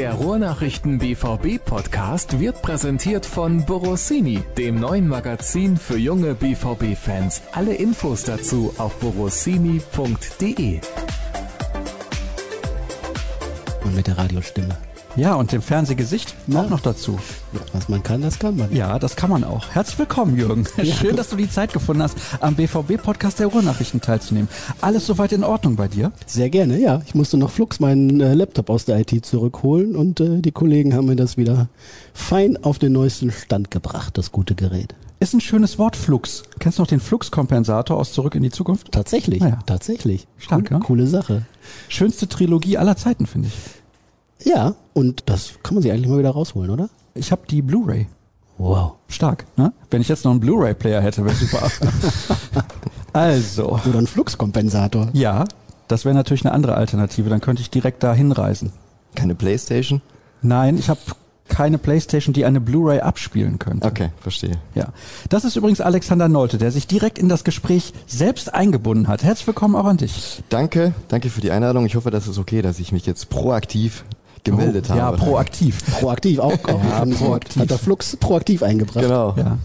Der Ruhrnachrichten BVB Podcast wird präsentiert von Borossini, dem neuen Magazin für junge BVB Fans. Alle Infos dazu auf borossini.de. Und mit der Radiostimme. Ja, und dem Fernsehgesicht Ja. auch noch dazu. Ja, was man kann, das kann man. Ja, das kann man auch. Herzlich willkommen, Jürgen. Schön, dass du die Zeit gefunden hast, am BVB-Podcast der Ruhrnachrichten teilzunehmen. Alles soweit in Ordnung bei dir? Sehr gerne, ja. Ich musste noch flugs meinen äh, Laptop aus der IT zurückholen und äh, die Kollegen haben mir das wieder fein auf den neuesten Stand gebracht, das gute Gerät. Ist ein schönes Wort, Flux. Kennst du noch den Flux-Kompensator aus Zurück in die Zukunft? Tatsächlich, Ah ja. tatsächlich. Stark, coole, ne? coole Sache. Schönste Trilogie aller Zeiten, finde ich. Ja, und das kann man sich eigentlich mal wieder rausholen, oder? Ich habe die Blu-ray. Wow. Stark, ne? Wenn ich jetzt noch einen Blu-ray-Player hätte, wäre super. also, Oder ein Fluxkompensator. ja, das wäre natürlich eine andere Alternative. Dann könnte ich direkt da hinreisen. Keine Playstation? Nein, ich habe keine Playstation, die eine Blu-ray abspielen könnte. Okay, verstehe. Ja. Das ist übrigens Alexander Nolte, der sich direkt in das Gespräch selbst eingebunden hat. Herzlich willkommen auch an dich. Danke, danke für die Einladung. Ich hoffe, das ist okay, dass ich mich jetzt proaktiv gemeldet Oh, Ja, habe. proaktiv. Proaktiv auch. auch Ja, proaktiv. Hat der Flux proaktiv eingebracht. Genau. Ja.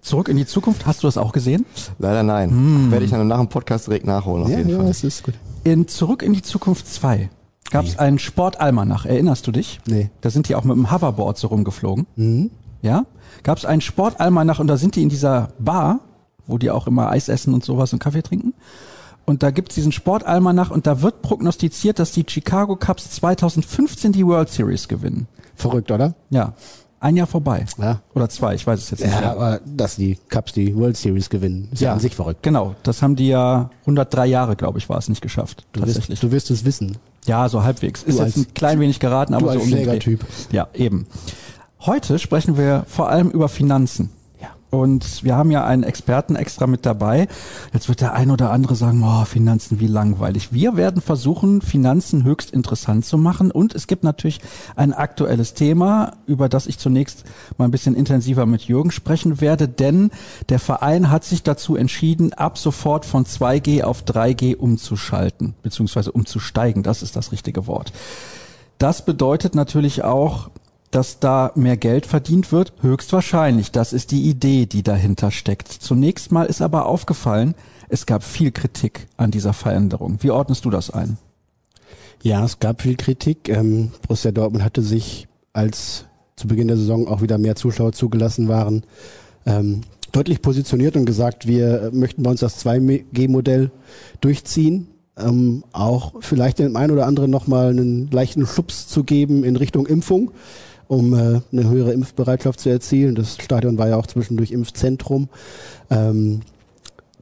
Zurück in die Zukunft, hast du das auch gesehen? Leider nein. Hm. Werde ich dann nach dem Podcast direkt nachholen, auf Ja, jeden ja, Fall. das ist gut. In Zurück in die Zukunft 2 gab es einen Sportalmanach. Erinnerst du dich? Nee. Da sind die auch mit dem Hoverboard so rumgeflogen. Mhm. Ja? Gab es einen Sportalmanach und da sind die in dieser Bar, wo die auch immer Eis essen und sowas und Kaffee trinken. Und da gibt's diesen Sportalmanach und da wird prognostiziert, dass die Chicago Cubs 2015 die World Series gewinnen. Verrückt, oder? Ja, ein Jahr vorbei. Ja. Oder zwei, ich weiß es jetzt nicht. Ja, aber dass die Cubs die World Series gewinnen, ist ja, an sich verrückt. Genau, das haben die ja 103 Jahre, glaube ich, war es nicht geschafft. Du tatsächlich. wirst, du wirst es wissen. ja, so halbwegs. Ist Du jetzt ein klein wenig geraten, aber du so als um den. Schlägertyp. Ja, eben. Heute sprechen wir vor allem über Finanzen. Und wir haben ja einen Experten extra mit dabei. Jetzt wird der ein oder andere sagen, oh, Finanzen, wie langweilig. Wir werden versuchen, Finanzen höchst interessant zu machen. Und es gibt natürlich ein aktuelles Thema, über das ich zunächst mal ein bisschen intensiver mit Jürgen sprechen werde. Denn der Verein hat sich dazu entschieden, ab sofort von 2G auf 3G umzuschalten, beziehungsweise umzusteigen. Das ist das richtige Wort. Das bedeutet natürlich auch, dass da mehr Geld verdient wird? Höchstwahrscheinlich. Das ist die Idee, die dahinter steckt. Zunächst mal ist aber aufgefallen, es gab viel Kritik an dieser Veränderung. Wie ordnest du das ein? Ja, es gab viel Kritik. Ähm, Borussia Dortmund hatte sich, als zu Beginn der Saison auch wieder mehr Zuschauer zugelassen waren, ähm, deutlich positioniert und gesagt, wir möchten bei uns das 2G-Modell durchziehen, ähm, auch vielleicht dem einen oder anderen nochmal einen leichten Schubs zu geben in Richtung Impfung, um äh, eine höhere Impfbereitschaft zu erzielen. Das Stadion war ja auch zwischendurch Impfzentrum. Ähm,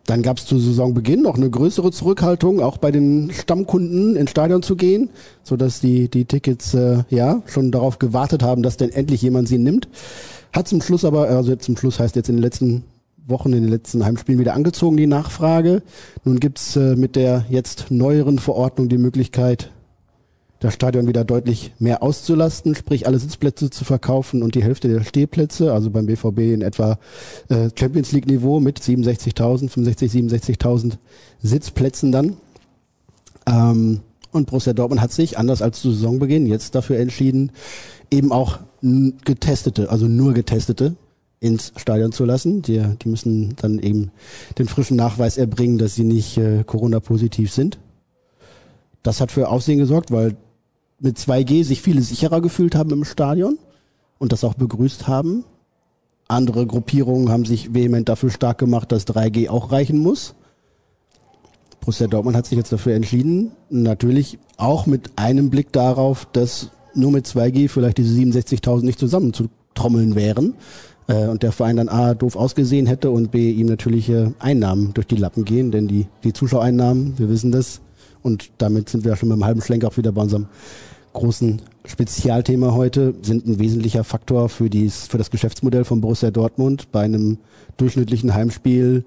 dann gab es zu Saisonbeginn noch eine größere Zurückhaltung, auch bei den Stammkunden ins Stadion zu gehen, so dass die die Tickets äh, ja schon darauf gewartet haben, dass denn endlich jemand sie nimmt. Hat zum Schluss aber, also zum Schluss heißt jetzt in den letzten Wochen, in den letzten Heimspielen wieder angezogen die Nachfrage. Nun gibt's äh, mit der jetzt neueren Verordnung die Möglichkeit, das Stadion wieder deutlich mehr auszulasten, sprich alle Sitzplätze zu verkaufen und die Hälfte der Stehplätze, also beim BVB in etwa äh, Champions League Niveau mit 67.000, 65, 67.000 Sitzplätzen dann. Ähm, und Borussia Dortmund hat sich, anders als zu Saisonbeginn, jetzt dafür entschieden, eben auch getestete, also nur getestete ins Stadion zu lassen. Die, die müssen dann eben den frischen Nachweis erbringen, dass sie nicht äh, Corona-positiv sind. Das hat für Aufsehen gesorgt, weil mit 2G sich viele sicherer gefühlt haben im Stadion und das auch begrüßt haben. Andere Gruppierungen haben sich vehement dafür stark gemacht, dass 3G auch reichen muss. Borussia Dortmund hat sich jetzt dafür entschieden, natürlich auch mit einem Blick darauf, dass nur mit 2G vielleicht diese 67.000 nicht zusammenzutrommeln wären äh, und der Verein dann A doof ausgesehen hätte und B ihm natürliche Einnahmen durch die Lappen gehen, denn die, die Zuschauereinnahmen, wir wissen das, und damit sind wir schon mit einem halben Schlenk auch wieder bei unserem großen Spezialthema heute, sind ein wesentlicher Faktor für, dies, für das Geschäftsmodell von Borussia Dortmund. Bei einem durchschnittlichen Heimspiel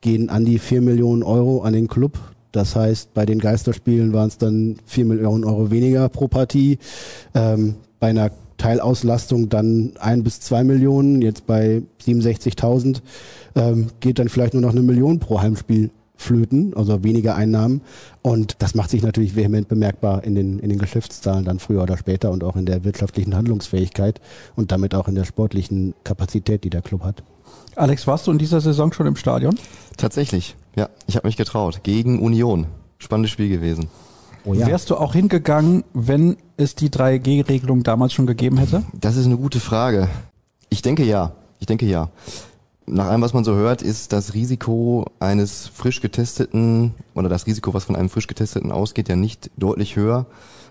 gehen an die 4 Millionen Euro an den Club. Das heißt, bei den Geisterspielen waren es dann 4 Millionen Euro weniger pro Partie. Ähm, bei einer Teilauslastung dann ein bis zwei Millionen. Jetzt bei 67.000 ähm, geht dann vielleicht nur noch eine Million pro Heimspiel flöten, also weniger Einnahmen. Und das macht sich natürlich vehement bemerkbar in den, in den Geschäftszahlen dann früher oder später und auch in der wirtschaftlichen Handlungsfähigkeit und damit auch in der sportlichen Kapazität, die der Club hat. Alex, warst du in dieser Saison schon im Stadion? Tatsächlich, ja. Ich habe mich getraut. Gegen Union. Spannendes Spiel gewesen. Oh ja. Wärst du auch hingegangen, wenn es die 3G-Regelung damals schon gegeben hätte? Das ist eine gute Frage. Ich denke ja. Ich denke ja. Nach allem, was man so hört, ist das Risiko eines frisch getesteten oder das Risiko, was von einem frisch getesteten ausgeht, ja nicht deutlich höher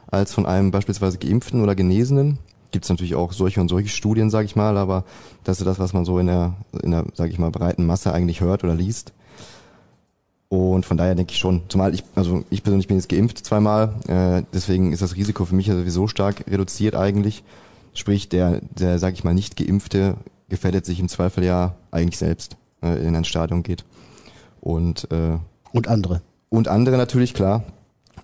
als von einem beispielsweise geimpften oder Genesenen. Gibt es natürlich auch solche und solche Studien, sage ich mal, aber das ist das, was man so in der, in der, sage ich mal, breiten Masse eigentlich hört oder liest. Und von daher denke ich schon, zumal ich, also ich persönlich bin jetzt geimpft zweimal, äh, deswegen ist das Risiko für mich ja sowieso stark reduziert eigentlich. Sprich, der, der, sage ich mal, nicht geimpfte gefährdet sich im Zweifel ja eigentlich selbst, äh, in ein Stadion geht. Und, äh, und andere. Und andere natürlich, klar.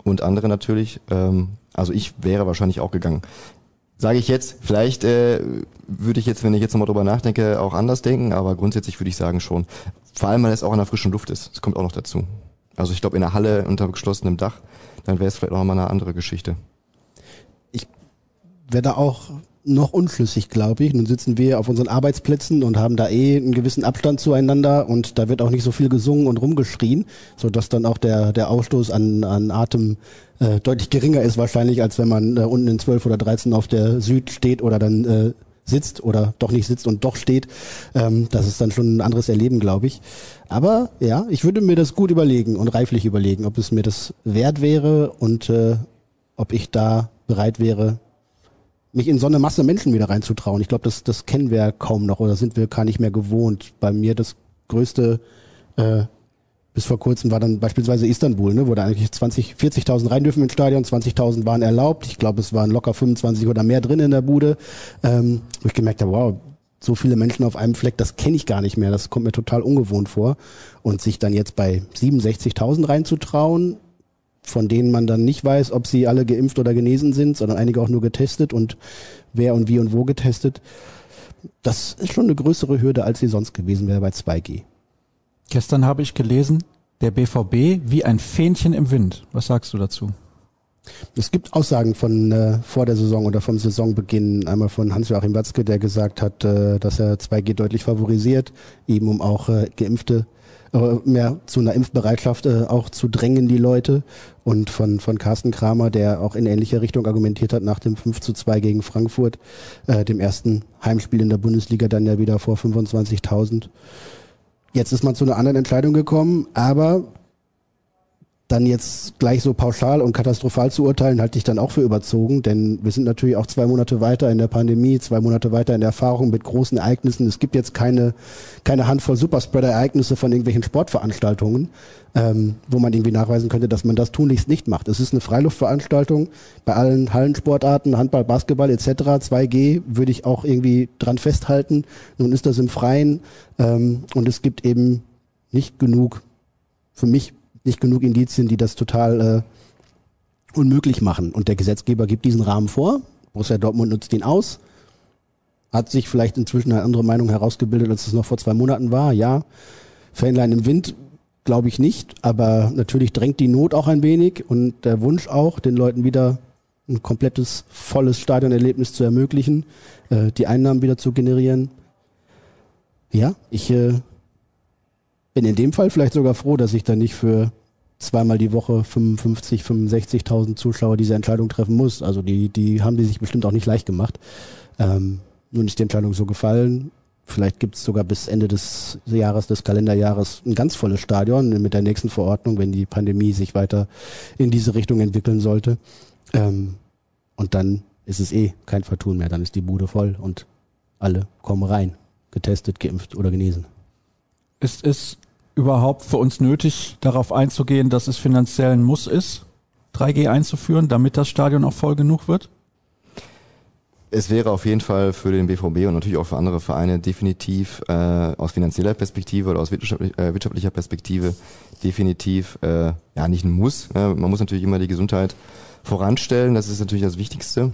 Und andere natürlich. Ähm, also ich wäre wahrscheinlich auch gegangen. Sage ich jetzt, vielleicht äh, würde ich jetzt, wenn ich jetzt nochmal drüber nachdenke, auch anders denken, aber grundsätzlich würde ich sagen schon. Vor allem, weil es auch in der frischen Luft ist. Das kommt auch noch dazu. Also ich glaube, in der Halle unter geschlossenem Dach, dann wäre es vielleicht auch mal eine andere Geschichte. Ich werde auch noch unschlüssig, glaube ich. Nun sitzen wir auf unseren Arbeitsplätzen und haben da eh einen gewissen Abstand zueinander und da wird auch nicht so viel gesungen und rumgeschrien, so dass dann auch der, der Ausstoß an, an Atem äh, deutlich geringer ist wahrscheinlich, als wenn man äh, unten in 12 oder 13 auf der Süd steht oder dann äh, sitzt oder doch nicht sitzt und doch steht. Ähm, das ist dann schon ein anderes Erleben, glaube ich. Aber ja, ich würde mir das gut überlegen und reiflich überlegen, ob es mir das wert wäre und äh, ob ich da bereit wäre, mich in so eine Masse Menschen wieder reinzutrauen. Ich glaube, das, das kennen wir kaum noch oder sind wir gar nicht mehr gewohnt. Bei mir das größte äh, bis vor kurzem war dann beispielsweise Istanbul, ne, wo da eigentlich 20, 40.000 rein dürfen ins Stadion, 20.000 waren erlaubt. Ich glaube, es waren locker 25 oder mehr drin in der Bude. Ähm, wo ich gemerkt habe, wow, so viele Menschen auf einem Fleck, das kenne ich gar nicht mehr. Das kommt mir total ungewohnt vor. Und sich dann jetzt bei 67.000 reinzutrauen, von denen man dann nicht weiß, ob sie alle geimpft oder genesen sind, sondern einige auch nur getestet und wer und wie und wo getestet. Das ist schon eine größere Hürde, als sie sonst gewesen wäre bei 2G. Gestern habe ich gelesen, der BVB wie ein Fähnchen im Wind. Was sagst du dazu? Es gibt Aussagen von äh, vor der Saison oder vom Saisonbeginn, einmal von Hans-Joachim Watzke, der gesagt hat, äh, dass er 2G deutlich favorisiert, eben um auch äh, Geimpfte äh, mehr zu einer Impfbereitschaft äh, auch zu drängen, die Leute. Und von, von Carsten Kramer, der auch in ähnlicher Richtung argumentiert hat nach dem 5 zu 2 gegen Frankfurt, äh, dem ersten Heimspiel in der Bundesliga dann ja wieder vor 25.000. Jetzt ist man zu einer anderen Entscheidung gekommen, aber dann jetzt gleich so pauschal und katastrophal zu urteilen, halte ich dann auch für überzogen, denn wir sind natürlich auch zwei Monate weiter in der Pandemie, zwei Monate weiter in der Erfahrung mit großen Ereignissen. Es gibt jetzt keine, keine Handvoll Superspreader-Ereignisse von irgendwelchen Sportveranstaltungen, ähm, wo man irgendwie nachweisen könnte, dass man das tunlichst nicht macht. Es ist eine Freiluftveranstaltung bei allen Hallensportarten, Handball, Basketball etc. 2G würde ich auch irgendwie dran festhalten. Nun ist das im Freien ähm, und es gibt eben nicht genug für mich nicht genug Indizien, die das total äh, unmöglich machen. Und der Gesetzgeber gibt diesen Rahmen vor. Borussia Dortmund nutzt ihn aus. Hat sich vielleicht inzwischen eine andere Meinung herausgebildet, als es noch vor zwei Monaten war. Ja, Fanlein im Wind glaube ich nicht. Aber natürlich drängt die Not auch ein wenig und der Wunsch auch, den Leuten wieder ein komplettes, volles Stadionerlebnis zu ermöglichen, äh, die Einnahmen wieder zu generieren. Ja, ich äh, bin in dem Fall vielleicht sogar froh, dass ich dann nicht für zweimal die Woche 55, 65.000 Zuschauer diese Entscheidung treffen muss. Also die, die haben die sich bestimmt auch nicht leicht gemacht. Ähm, nun ist die Entscheidung so gefallen. Vielleicht gibt es sogar bis Ende des Jahres, des Kalenderjahres, ein ganz volles Stadion mit der nächsten Verordnung, wenn die Pandemie sich weiter in diese Richtung entwickeln sollte. Ähm, und dann ist es eh kein Vertun mehr. Dann ist die Bude voll und alle kommen rein, getestet, geimpft oder genesen. Ist es überhaupt für uns nötig, darauf einzugehen, dass es finanziell ein Muss ist, 3G einzuführen, damit das Stadion auch voll genug wird? Es wäre auf jeden Fall für den BVB und natürlich auch für andere Vereine definitiv äh, aus finanzieller Perspektive oder aus äh, wirtschaftlicher Perspektive definitiv äh, ja nicht ein Muss. Äh, man muss natürlich immer die Gesundheit voranstellen, das ist natürlich das Wichtigste.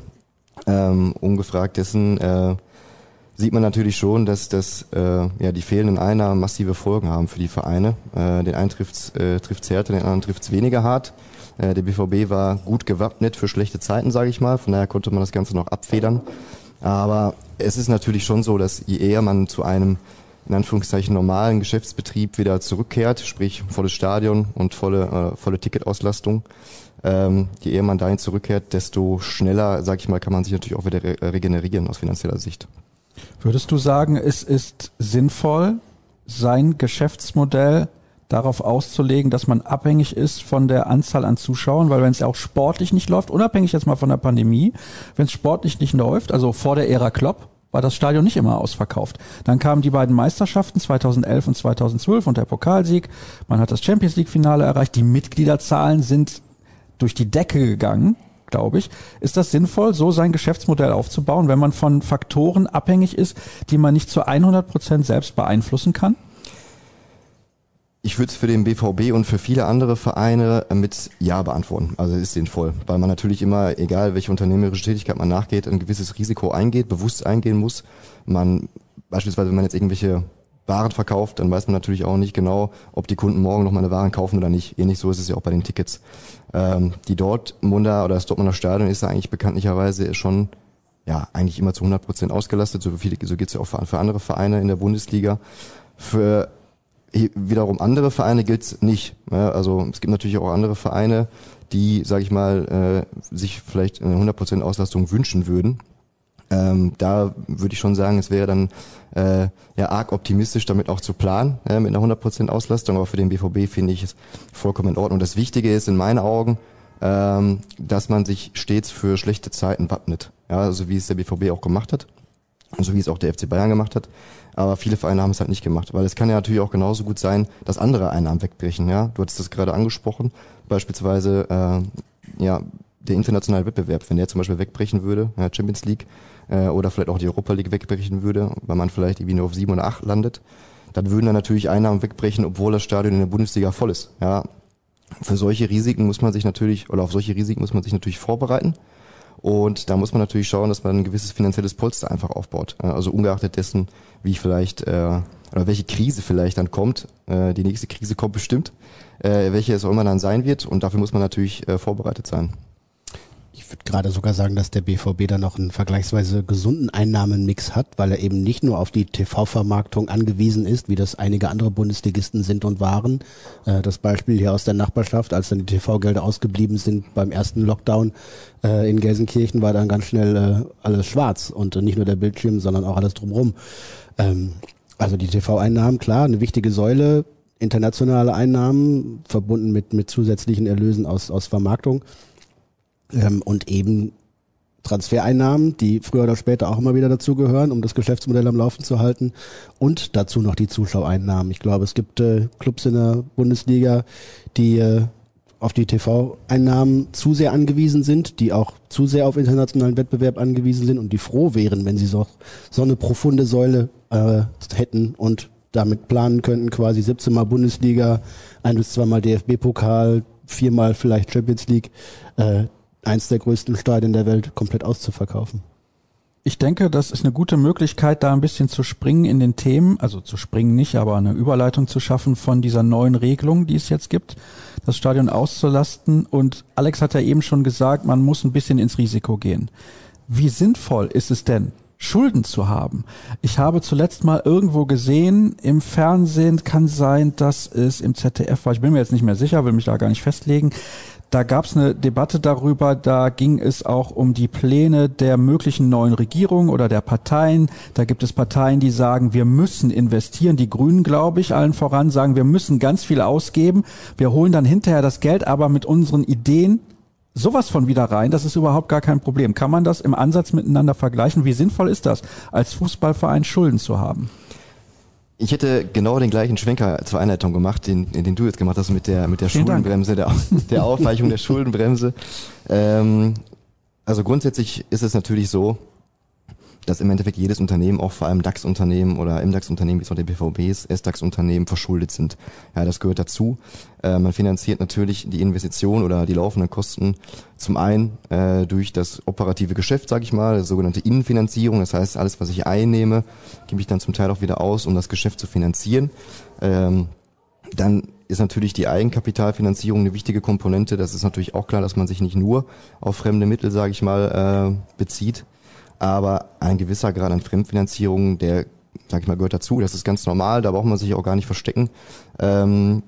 Ähm, ungefragt dessen äh, sieht man natürlich schon, dass, dass äh, ja, die fehlenden Einnahmen massive Folgen haben für die Vereine. Äh, den einen trifft's äh, trifft's härter, den anderen trifft's weniger hart. Äh, der BVB war gut gewappnet für schlechte Zeiten, sage ich mal. Von daher konnte man das Ganze noch abfedern. Aber es ist natürlich schon so, dass je eher man zu einem in Anführungszeichen normalen Geschäftsbetrieb wieder zurückkehrt, sprich volles Stadion und volle, äh, volle Ticketauslastung, ähm, je eher man dahin zurückkehrt, desto schneller, sag ich mal, kann man sich natürlich auch wieder re regenerieren aus finanzieller Sicht. Würdest du sagen, es ist sinnvoll, sein Geschäftsmodell darauf auszulegen, dass man abhängig ist von der Anzahl an Zuschauern, weil wenn es ja auch sportlich nicht läuft, unabhängig jetzt mal von der Pandemie, wenn es sportlich nicht läuft, also vor der Ära Klopp, war das Stadion nicht immer ausverkauft. Dann kamen die beiden Meisterschaften 2011 und 2012 und der Pokalsieg. Man hat das Champions League Finale erreicht. Die Mitgliederzahlen sind durch die Decke gegangen, glaube ich. Ist das sinnvoll, so sein Geschäftsmodell aufzubauen, wenn man von Faktoren abhängig ist, die man nicht zu 100 Prozent selbst beeinflussen kann? Ich würde es für den BVB und für viele andere Vereine mit Ja beantworten. Also es ist sinnvoll, weil man natürlich immer, egal welche unternehmerische Tätigkeit man nachgeht, ein gewisses Risiko eingeht, bewusst eingehen muss. Man beispielsweise, wenn man jetzt irgendwelche Waren verkauft, dann weiß man natürlich auch nicht genau, ob die Kunden morgen noch mal eine Waren kaufen oder nicht. Ähnlich so ist es ja auch bei den Tickets. Ähm, die Dortmunder oder das Dortmunder Stadion ist ja eigentlich bekanntlicherweise schon ja eigentlich immer zu 100 Prozent ausgelastet. So, viel, so geht es ja auch für, für andere Vereine in der Bundesliga. Für wiederum andere Vereine gilt es nicht. Ja, also es gibt natürlich auch andere Vereine, die, sage ich mal, äh, sich vielleicht eine 100% Auslastung wünschen würden. Ähm, da würde ich schon sagen, es wäre dann äh, ja arg optimistisch, damit auch zu planen äh, mit einer 100% Auslastung. Aber für den BVB finde ich es vollkommen in Ordnung. Das Wichtige ist in meinen Augen, ähm, dass man sich stets für schlechte Zeiten wappnet. Ja, also wie es der BVB auch gemacht hat und so wie es auch der FC Bayern gemacht hat. Aber viele Vereine haben es halt nicht gemacht, weil es kann ja natürlich auch genauso gut sein, dass andere Einnahmen wegbrechen. Ja, du hattest das gerade angesprochen, beispielsweise äh, ja der internationale Wettbewerb, wenn der zum Beispiel wegbrechen würde, ja, Champions League äh, oder vielleicht auch die Europa League wegbrechen würde, weil man vielleicht irgendwie nur auf sieben oder acht landet, dann würden dann natürlich Einnahmen wegbrechen, obwohl das Stadion in der Bundesliga voll ist. Ja, für solche Risiken muss man sich natürlich oder auf solche Risiken muss man sich natürlich vorbereiten. Und da muss man natürlich schauen, dass man ein gewisses finanzielles Polster einfach aufbaut. Also ungeachtet dessen, wie vielleicht äh, oder welche Krise vielleicht dann kommt. Äh, die nächste Krise kommt bestimmt, äh, welche es auch immer dann sein wird. Und dafür muss man natürlich äh, vorbereitet sein. Ich würde gerade sogar sagen, dass der BVB da noch einen vergleichsweise gesunden Einnahmenmix hat, weil er eben nicht nur auf die TV-Vermarktung angewiesen ist, wie das einige andere Bundesligisten sind und waren. Äh, das Beispiel hier aus der Nachbarschaft, als dann die TV-Gelder ausgeblieben sind beim ersten Lockdown äh, in Gelsenkirchen, war dann ganz schnell äh, alles schwarz und nicht nur der Bildschirm, sondern auch alles drumherum. Ähm, also die TV-Einnahmen, klar, eine wichtige Säule, internationale Einnahmen verbunden mit, mit zusätzlichen Erlösen aus, aus Vermarktung ähm, und eben Transfereinnahmen, die früher oder später auch immer wieder dazugehören, um das Geschäftsmodell am Laufen zu halten. Und dazu noch die Zuschauereinnahmen. Ich glaube, es gibt äh, Clubs in der Bundesliga, die äh, auf die TV-Einnahmen zu sehr angewiesen sind, die auch zu sehr auf internationalen Wettbewerb angewiesen sind und die froh wären, wenn sie so, so eine profunde Säule äh, hätten und damit planen könnten, quasi 17 Mal Bundesliga, ein bis zweimal DFB-Pokal, viermal vielleicht Champions League. Äh, eins der größten Stadien der Welt komplett auszuverkaufen. Ich denke, das ist eine gute Möglichkeit, da ein bisschen zu springen in den Themen, also zu springen nicht, aber eine Überleitung zu schaffen von dieser neuen Regelung, die es jetzt gibt, das Stadion auszulasten. Und Alex hat ja eben schon gesagt, man muss ein bisschen ins Risiko gehen. Wie sinnvoll ist es denn, Schulden zu haben. Ich habe zuletzt mal irgendwo gesehen, im Fernsehen kann sein, dass es im ZDF war, ich bin mir jetzt nicht mehr sicher, will mich da gar nicht festlegen, da gab es eine Debatte darüber, da ging es auch um die Pläne der möglichen neuen Regierung oder der Parteien. Da gibt es Parteien, die sagen, wir müssen investieren. Die Grünen, glaube ich, allen voran sagen, wir müssen ganz viel ausgeben. Wir holen dann hinterher das Geld aber mit unseren Ideen sowas von wieder rein, das ist überhaupt gar kein Problem. Kann man das im Ansatz miteinander vergleichen? Wie sinnvoll ist das, als Fußballverein Schulden zu haben? Ich hätte genau den gleichen Schwenker zur Einleitung gemacht, den, den du jetzt gemacht hast mit der, mit der Schuldenbremse, der, der Aufweichung der Schuldenbremse. Ähm, also grundsätzlich ist es natürlich so, dass im Endeffekt jedes Unternehmen, auch vor allem DAX-Unternehmen oder MDAX-Unternehmen, wie es auch der BVBs, S-DAX-Unternehmen verschuldet sind. Ja, das gehört dazu. Äh, man finanziert natürlich die Investition oder die laufenden Kosten zum einen äh, durch das operative Geschäft, sage ich mal, sogenannte Innenfinanzierung. Das heißt, alles, was ich einnehme, gebe ich dann zum Teil auch wieder aus, um das Geschäft zu finanzieren. Ähm, dann ist natürlich die Eigenkapitalfinanzierung eine wichtige Komponente. Das ist natürlich auch klar, dass man sich nicht nur auf fremde Mittel, sage ich mal, äh, bezieht aber ein gewisser Grad an Fremdfinanzierung, der, sag ich mal, gehört dazu. Das ist ganz normal, da braucht man sich auch gar nicht verstecken. Ähm,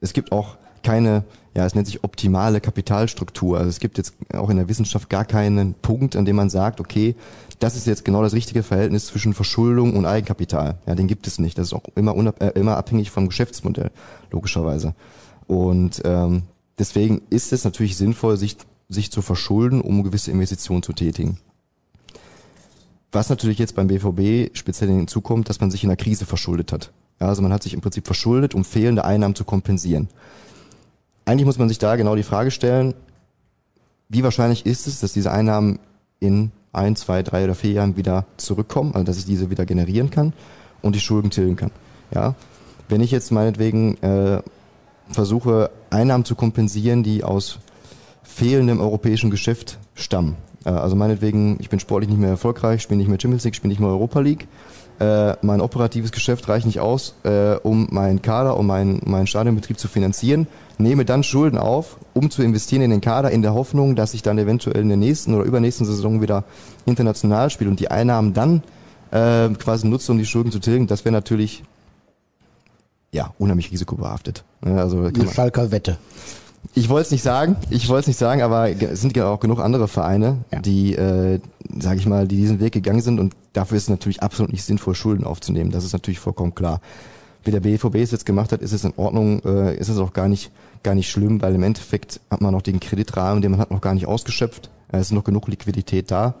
es gibt auch keine, ja, es nennt sich optimale Kapitalstruktur. Also es gibt jetzt auch in der Wissenschaft gar keinen Punkt, an dem man sagt, okay, das ist jetzt genau das richtige Verhältnis zwischen Verschuldung und Eigenkapital. Ja, den gibt es nicht. Das ist auch immer, äh, immer abhängig vom Geschäftsmodell, logischerweise. Und ähm, deswegen ist es natürlich sinnvoll, sich, sich zu verschulden, um gewisse Investitionen zu tätigen. Was natürlich jetzt beim BVB speziell hinzukommt, dass man sich in der Krise verschuldet hat. Ja, also man hat sich im Prinzip verschuldet, um fehlende Einnahmen zu kompensieren. Eigentlich muss man sich da genau die Frage stellen, wie wahrscheinlich ist es, dass diese Einnahmen in ein, zwei, drei oder vier Jahren wieder zurückkommen, also dass ich diese wieder generieren kann und die Schulden tilgen kann. Ja, wenn ich jetzt meinetwegen äh, versuche, Einnahmen zu kompensieren, die aus fehlendem europäischen Geschäft stammen, also meinetwegen, ich bin sportlich nicht mehr erfolgreich, spiele nicht mehr Champions League, spiele nicht mehr Europa League. Äh, mein operatives Geschäft reicht nicht aus, äh, um meinen Kader, um meinen, meinen Stadionbetrieb zu finanzieren. Nehme dann Schulden auf, um zu investieren in den Kader, in der Hoffnung, dass ich dann eventuell in der nächsten oder übernächsten Saison wieder international spiele und die Einnahmen dann äh, quasi nutze, um die Schulden zu tilgen. Das wäre natürlich ja unheimlich risikobehaftet. Also Eine Schalker Wette. Ich wollte es nicht sagen, ich wollte es nicht sagen, aber es sind ja auch genug andere Vereine, ja. die, äh, sage ich mal, die diesen Weg gegangen sind und dafür ist es natürlich absolut nicht sinnvoll, Schulden aufzunehmen. Das ist natürlich vollkommen klar. Wie der BVB es jetzt gemacht hat, ist es in Ordnung, äh, ist es auch gar nicht, gar nicht schlimm, weil im Endeffekt hat man noch den Kreditrahmen, den man hat noch gar nicht ausgeschöpft. Es ist noch genug Liquidität da.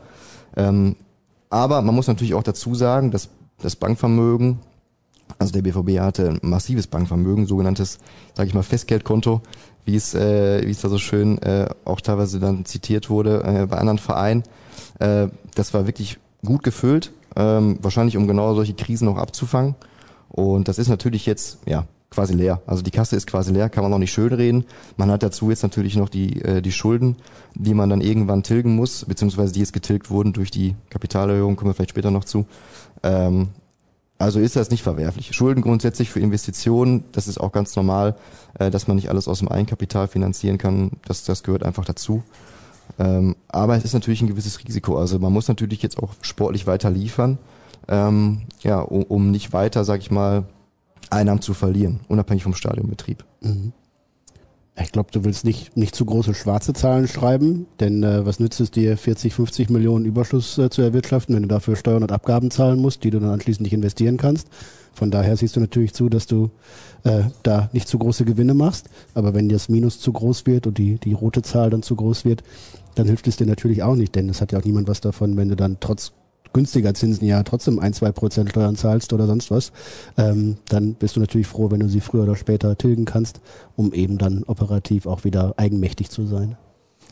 Ähm, aber man muss natürlich auch dazu sagen, dass das Bankvermögen, also der BVB hatte ein massives Bankvermögen, sogenanntes, sage ich mal, Festgeldkonto, wie es, äh, wie es da so schön äh, auch teilweise dann zitiert wurde äh, bei anderen Vereinen. Äh, das war wirklich gut gefüllt, ähm, wahrscheinlich um genau solche Krisen auch abzufangen. Und das ist natürlich jetzt ja quasi leer. Also die Kasse ist quasi leer, kann man noch nicht schön reden. Man hat dazu jetzt natürlich noch die äh, die Schulden, die man dann irgendwann tilgen muss, beziehungsweise die jetzt getilgt wurden durch die Kapitalerhöhung, kommen wir vielleicht später noch zu. Ähm, also ist das nicht verwerflich. Schulden grundsätzlich für Investitionen, das ist auch ganz normal, äh, dass man nicht alles aus dem Eigenkapital finanzieren kann. Das, das gehört einfach dazu. Ähm, aber es ist natürlich ein gewisses Risiko. Also man muss natürlich jetzt auch sportlich weiter liefern, ähm, ja, um, um nicht weiter, sag ich mal, Einnahmen zu verlieren, unabhängig vom Stadionbetrieb. Mhm. Ich glaube, du willst nicht, nicht zu große schwarze Zahlen schreiben, denn äh, was nützt es dir, 40, 50 Millionen Überschuss äh, zu erwirtschaften, wenn du dafür Steuern und Abgaben zahlen musst, die du dann anschließend nicht investieren kannst. Von daher siehst du natürlich zu, dass du äh, da nicht zu große Gewinne machst. Aber wenn das Minus zu groß wird und die, die rote Zahl dann zu groß wird, dann hilft es dir natürlich auch nicht, denn es hat ja auch niemand was davon, wenn du dann trotz günstiger Zinsen ja trotzdem ein, zwei Prozent Steuern zahlst oder sonst was, ähm, dann bist du natürlich froh, wenn du sie früher oder später tilgen kannst, um eben dann operativ auch wieder eigenmächtig zu sein.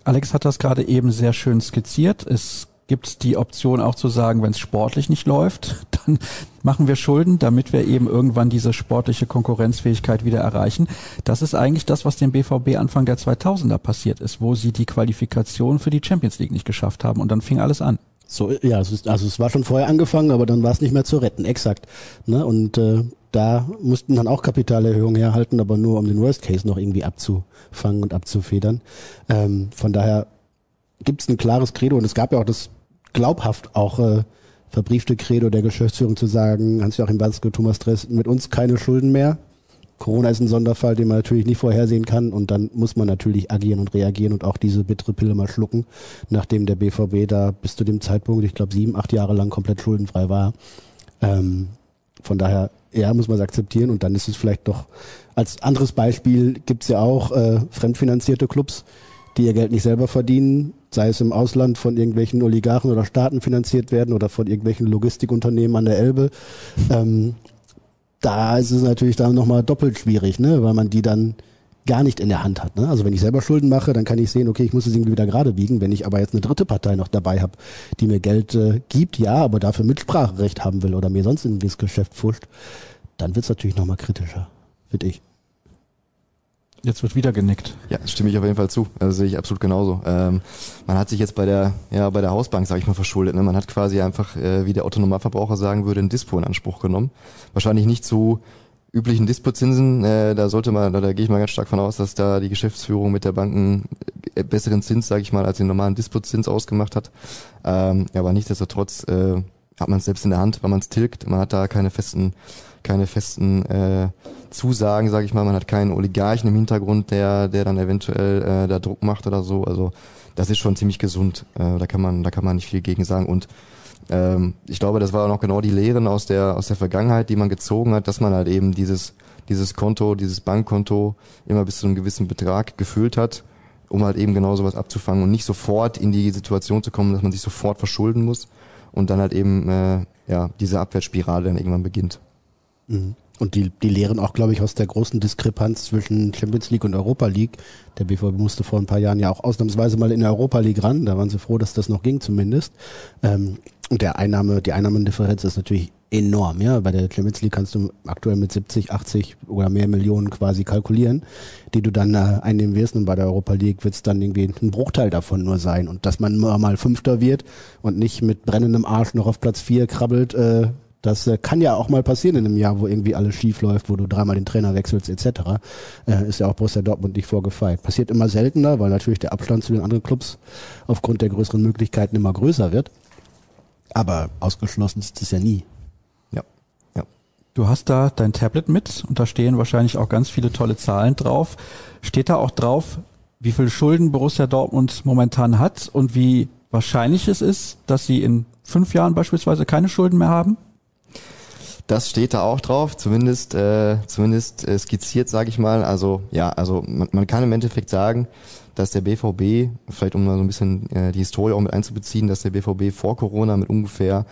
Alex hat das gerade eben sehr schön skizziert. Es gibt die Option auch zu sagen, wenn es sportlich nicht läuft, dann machen wir Schulden, damit wir eben irgendwann diese sportliche Konkurrenzfähigkeit wieder erreichen. Das ist eigentlich das, was dem BVB Anfang der 2000er passiert ist, wo sie die Qualifikation für die Champions League nicht geschafft haben und dann fing alles an. So, ja, es also es war schon vorher angefangen, aber dann war es nicht mehr zu retten, exakt. Ne? Und äh, da mussten dann auch Kapitalerhöhungen herhalten, aber nur um den Worst Case noch irgendwie abzufangen und abzufedern. Ähm, von daher gibt es ein klares Credo und es gab ja auch das glaubhaft auch äh, verbriefte Credo der Geschäftsführung zu sagen, Hans-Joachim Watzke, Thomas Dress, mit uns keine Schulden mehr, Corona ist ein Sonderfall, den man natürlich nicht vorhersehen kann und dann muss man natürlich agieren und reagieren und auch diese bittere Pille mal schlucken, nachdem der BVB da bis zu dem Zeitpunkt, ich glaube sieben, acht Jahre lang komplett schuldenfrei war. Ähm, von daher, ja, muss man es akzeptieren und dann ist es vielleicht doch, als anderes Beispiel gibt's ja auch äh, fremdfinanzierte Clubs, die ihr Geld nicht selber verdienen, sei es im Ausland von irgendwelchen Oligarchen oder Staaten finanziert werden oder von irgendwelchen Logistikunternehmen an der Elbe. Ähm, da ist es natürlich dann nochmal doppelt schwierig, ne? weil man die dann gar nicht in der Hand hat. Ne? Also wenn ich selber Schulden mache, dann kann ich sehen, okay, ich muss es irgendwie wieder gerade biegen. Wenn ich aber jetzt eine dritte Partei noch dabei habe, die mir Geld äh, gibt, ja, aber dafür Mitspracherecht haben will oder mir sonst in das Geschäft fuscht, dann wird es natürlich nochmal kritischer, finde ich. Jetzt wird wieder genickt. Ja, stimme ich auf jeden Fall zu. Also sehe ich absolut genauso. Ähm, man hat sich jetzt bei der, ja, bei der Hausbank, sage ich mal, verschuldet. Ne? Man hat quasi einfach, äh, wie der Autonomalverbraucher sagen würde, ein Dispo in Anspruch genommen. Wahrscheinlich nicht zu üblichen Dispozinsen. Äh, da sollte man, da, da gehe ich mal ganz stark von aus, dass da die Geschäftsführung mit der Banken äh, besseren Zins, sage ich mal, als den normalen Dispozins ausgemacht hat. Ähm, aber nichtsdestotrotz äh, hat man es selbst in der Hand, weil man es tilgt. Man hat da keine festen keine festen äh, Zusagen, sage ich mal. Man hat keinen Oligarchen im Hintergrund, der, der dann eventuell äh, da Druck macht oder so. Also das ist schon ziemlich gesund. Äh, da kann man, da kann man nicht viel gegen sagen. Und ähm, ich glaube, das war auch noch genau die Lehren aus der aus der Vergangenheit, die man gezogen hat, dass man halt eben dieses dieses Konto, dieses Bankkonto immer bis zu einem gewissen Betrag gefüllt hat, um halt eben genau sowas abzufangen und nicht sofort in die Situation zu kommen, dass man sich sofort verschulden muss und dann halt eben äh, ja diese Abwärtsspirale dann irgendwann beginnt. Mhm. Und die, die lehren auch, glaube ich, aus der großen Diskrepanz zwischen Champions League und Europa League. Der BVB musste vor ein paar Jahren ja auch ausnahmsweise mal in der Europa League ran. Da waren sie froh, dass das noch ging zumindest. Ähm, und der Einnahme, die Einnahmendifferenz ist natürlich enorm. Ja, bei der Champions League kannst du aktuell mit 70, 80 oder mehr Millionen quasi kalkulieren, die du dann äh, einnehmen wirst. Und bei der Europa League wird es dann irgendwie ein Bruchteil davon nur sein. Und dass man mal Fünfter wird und nicht mit brennendem Arsch noch auf Platz vier krabbelt, äh, das äh, kann ja auch mal passieren in einem Jahr, wo irgendwie alles schief läuft, wo du dreimal den Trainer wechselst etc. Äh, ist ja auch Borussia Dortmund nicht vorgefeilt. Passiert immer seltener, weil natürlich der Abstand zu den anderen Clubs aufgrund der größeren Möglichkeiten immer größer wird. Aber ausgeschlossen ist es ja nie. Ja, ja. Du hast da dein Tablet mit und da stehen wahrscheinlich auch ganz viele tolle Zahlen drauf. Steht da auch drauf, wie viel Schulden Borussia Dortmund momentan hat und wie wahrscheinlich es ist, dass sie in fünf Jahren beispielsweise keine Schulden mehr haben? Das steht da auch drauf, zumindest äh, zumindest äh, skizziert, sage ich mal. Also ja, also man, man kann im Endeffekt sagen, dass der BVB, vielleicht um mal so ein bisschen äh, die Historie auch mit einzubeziehen, dass der BVB vor Corona mit ungefähr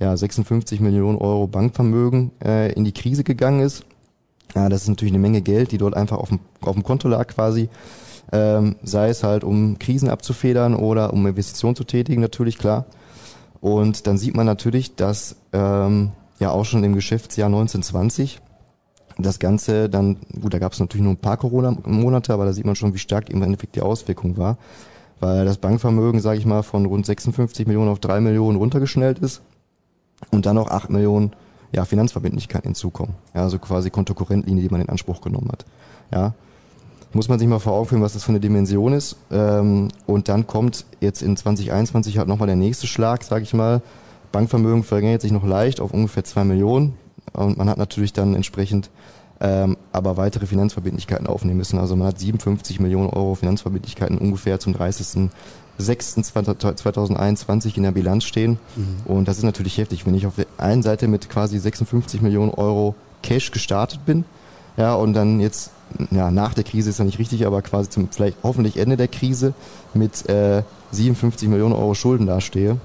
ja, 56 Millionen Euro Bankvermögen äh, in die Krise gegangen ist. Ja, das ist natürlich eine Menge Geld, die dort einfach auf dem, auf dem Konto lag quasi. Ähm, sei es halt, um Krisen abzufedern oder um Investitionen zu tätigen, natürlich klar. Und dann sieht man natürlich, dass ähm, ja auch schon im Geschäftsjahr 1920. Das Ganze dann, gut, da gab es natürlich nur ein paar Corona-Monate, aber da sieht man schon, wie stark im Endeffekt die Auswirkung war. Weil das Bankvermögen, sage ich mal, von rund 56 Millionen auf 3 Millionen runtergeschnellt ist und dann noch 8 Millionen ja, Finanzverbindlichkeiten hinzukommen. Ja, also quasi Kontokorrentlinie, die man in Anspruch genommen hat. Ja, muss man sich mal vor Augen führen, was das für eine Dimension ist. Ähm, und dann kommt jetzt in 2021 halt nochmal der nächste Schlag, sage ich mal, Bankvermögen verringert sich noch leicht auf ungefähr zwei Millionen und man hat natürlich dann entsprechend ähm, aber weitere Finanzverbindlichkeiten aufnehmen müssen. Also man hat 57 Millionen Euro Finanzverbindlichkeiten ungefähr zum 30.06.2021 in der Bilanz stehen. Mhm. Und das ist natürlich heftig, wenn ich auf der einen Seite mit quasi 56 Millionen Euro Cash gestartet bin, ja, und dann jetzt, ja, nach der Krise ist ja nicht richtig, aber quasi zum vielleicht hoffentlich Ende der Krise mit äh, 57 Millionen Euro Schulden dastehe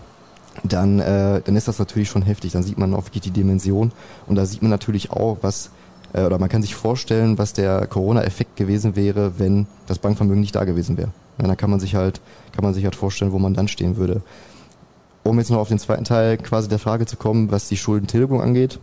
dann, äh, dann ist das natürlich schon heftig. Dann sieht man auch wirklich die Dimension und da sieht man natürlich auch, was äh, oder man kann sich vorstellen, was der Corona-Effekt gewesen wäre, wenn das Bankvermögen nicht da gewesen wäre. Ja, dann kann man sich halt kann man sich halt vorstellen, wo man dann stehen würde. Um jetzt noch auf den zweiten Teil quasi der Frage zu kommen, was die Schuldentilgung angeht,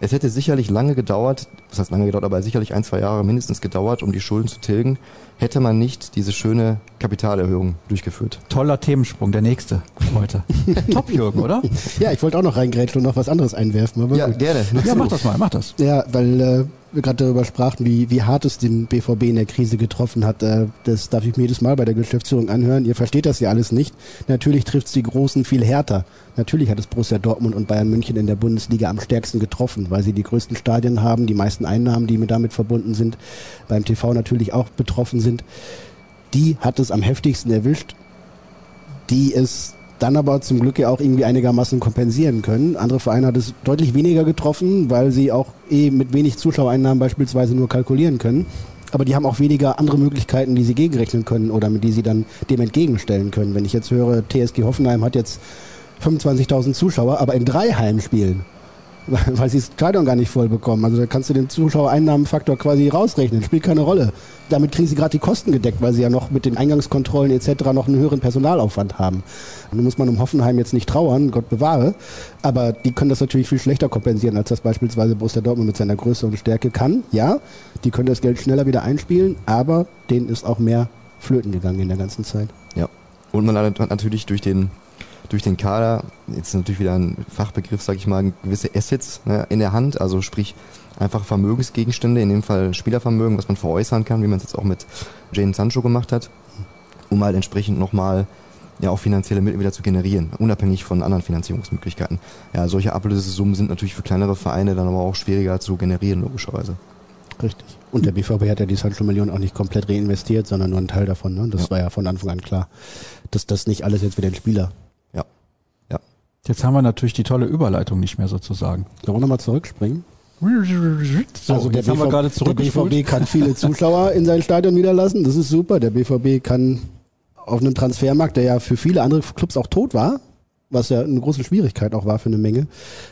es hätte sicherlich lange gedauert, was heißt lange gedauert, aber sicherlich ein, zwei Jahre mindestens gedauert, um die Schulden zu tilgen, hätte man nicht diese schöne Kapitalerhöhung durchgeführt. Toller Themensprung, der nächste heute. Top, Jürgen, oder? Ja, ich wollte auch noch reingrätschen und noch was anderes einwerfen. ja, gut. gerne. Ja, mach das mal, mach das. Ja, weil äh, wir gerade darüber sprachen, wie, wie hart es den BVB in der Krise getroffen hat. Äh, das darf ich mir jedes Mal bei der Geschäftsführung anhören. Ihr versteht das ja alles nicht. Natürlich trifft es die Großen viel härter. Natürlich hat es Borussia Dortmund und Bayern München in der Bundesliga am stärksten getroffen, weil sie die größten Stadien haben, die meisten Einnahmen, die mit damit verbunden sind, beim TV natürlich auch betroffen sind. Die hat es am heftigsten erwischt. Die es dann aber zum Glück ja auch irgendwie einigermaßen kompensieren können. Andere Vereine hat es deutlich weniger getroffen, weil sie auch eh mit wenig Zuschauereinnahmen beispielsweise nur kalkulieren können. Aber die haben auch weniger andere Möglichkeiten, die sie gegenrechnen können oder mit die sie dann dem entgegenstellen können. Wenn ich jetzt höre, TSG Hoffenheim hat jetzt 25.000 Zuschauer, aber in drei Heimspielen weil sie das Stadion gar nicht voll bekommen. Also da kannst du den Zuschauereinnahmenfaktor quasi rausrechnen, spielt keine Rolle. Damit kriegen sie gerade die Kosten gedeckt, weil sie ja noch mit den Eingangskontrollen etc. noch einen höheren Personalaufwand haben. Da muss man um Hoffenheim jetzt nicht trauern, Gott bewahre, aber die können das natürlich viel schlechter kompensieren, als das beispielsweise Borussia Dortmund mit seiner Größe und Stärke kann. Ja, die können das Geld schneller wieder einspielen, aber denen ist auch mehr flöten gegangen in der ganzen Zeit. Ja, und man hat natürlich durch den durch den Kader, jetzt natürlich wieder ein Fachbegriff, sage ich mal, gewisse Assets ne, in der Hand, also sprich einfach Vermögensgegenstände, in dem Fall Spielervermögen, was man veräußern kann, wie man es jetzt auch mit Jane Sancho gemacht hat, um halt entsprechend nochmal ja auch finanzielle Mittel wieder zu generieren, unabhängig von anderen Finanzierungsmöglichkeiten. Ja, solche Ablösesummen sind natürlich für kleinere Vereine dann aber auch schwieriger zu generieren, logischerweise. Richtig. Und der BVB hat ja die Sancho-Million auch nicht komplett reinvestiert, sondern nur einen Teil davon. Ne? Das ja. war ja von Anfang an klar, dass das nicht alles jetzt wieder den Spieler Jetzt haben wir natürlich die tolle Überleitung nicht mehr sozusagen. Sollen wir nochmal zurückspringen? So, also der BVB, der BVB kann viele Zuschauer in sein Stadion niederlassen. Das ist super. Der BVB kann auf einem Transfermarkt, der ja für viele andere Clubs auch tot war, was ja eine große Schwierigkeit auch war für eine Menge,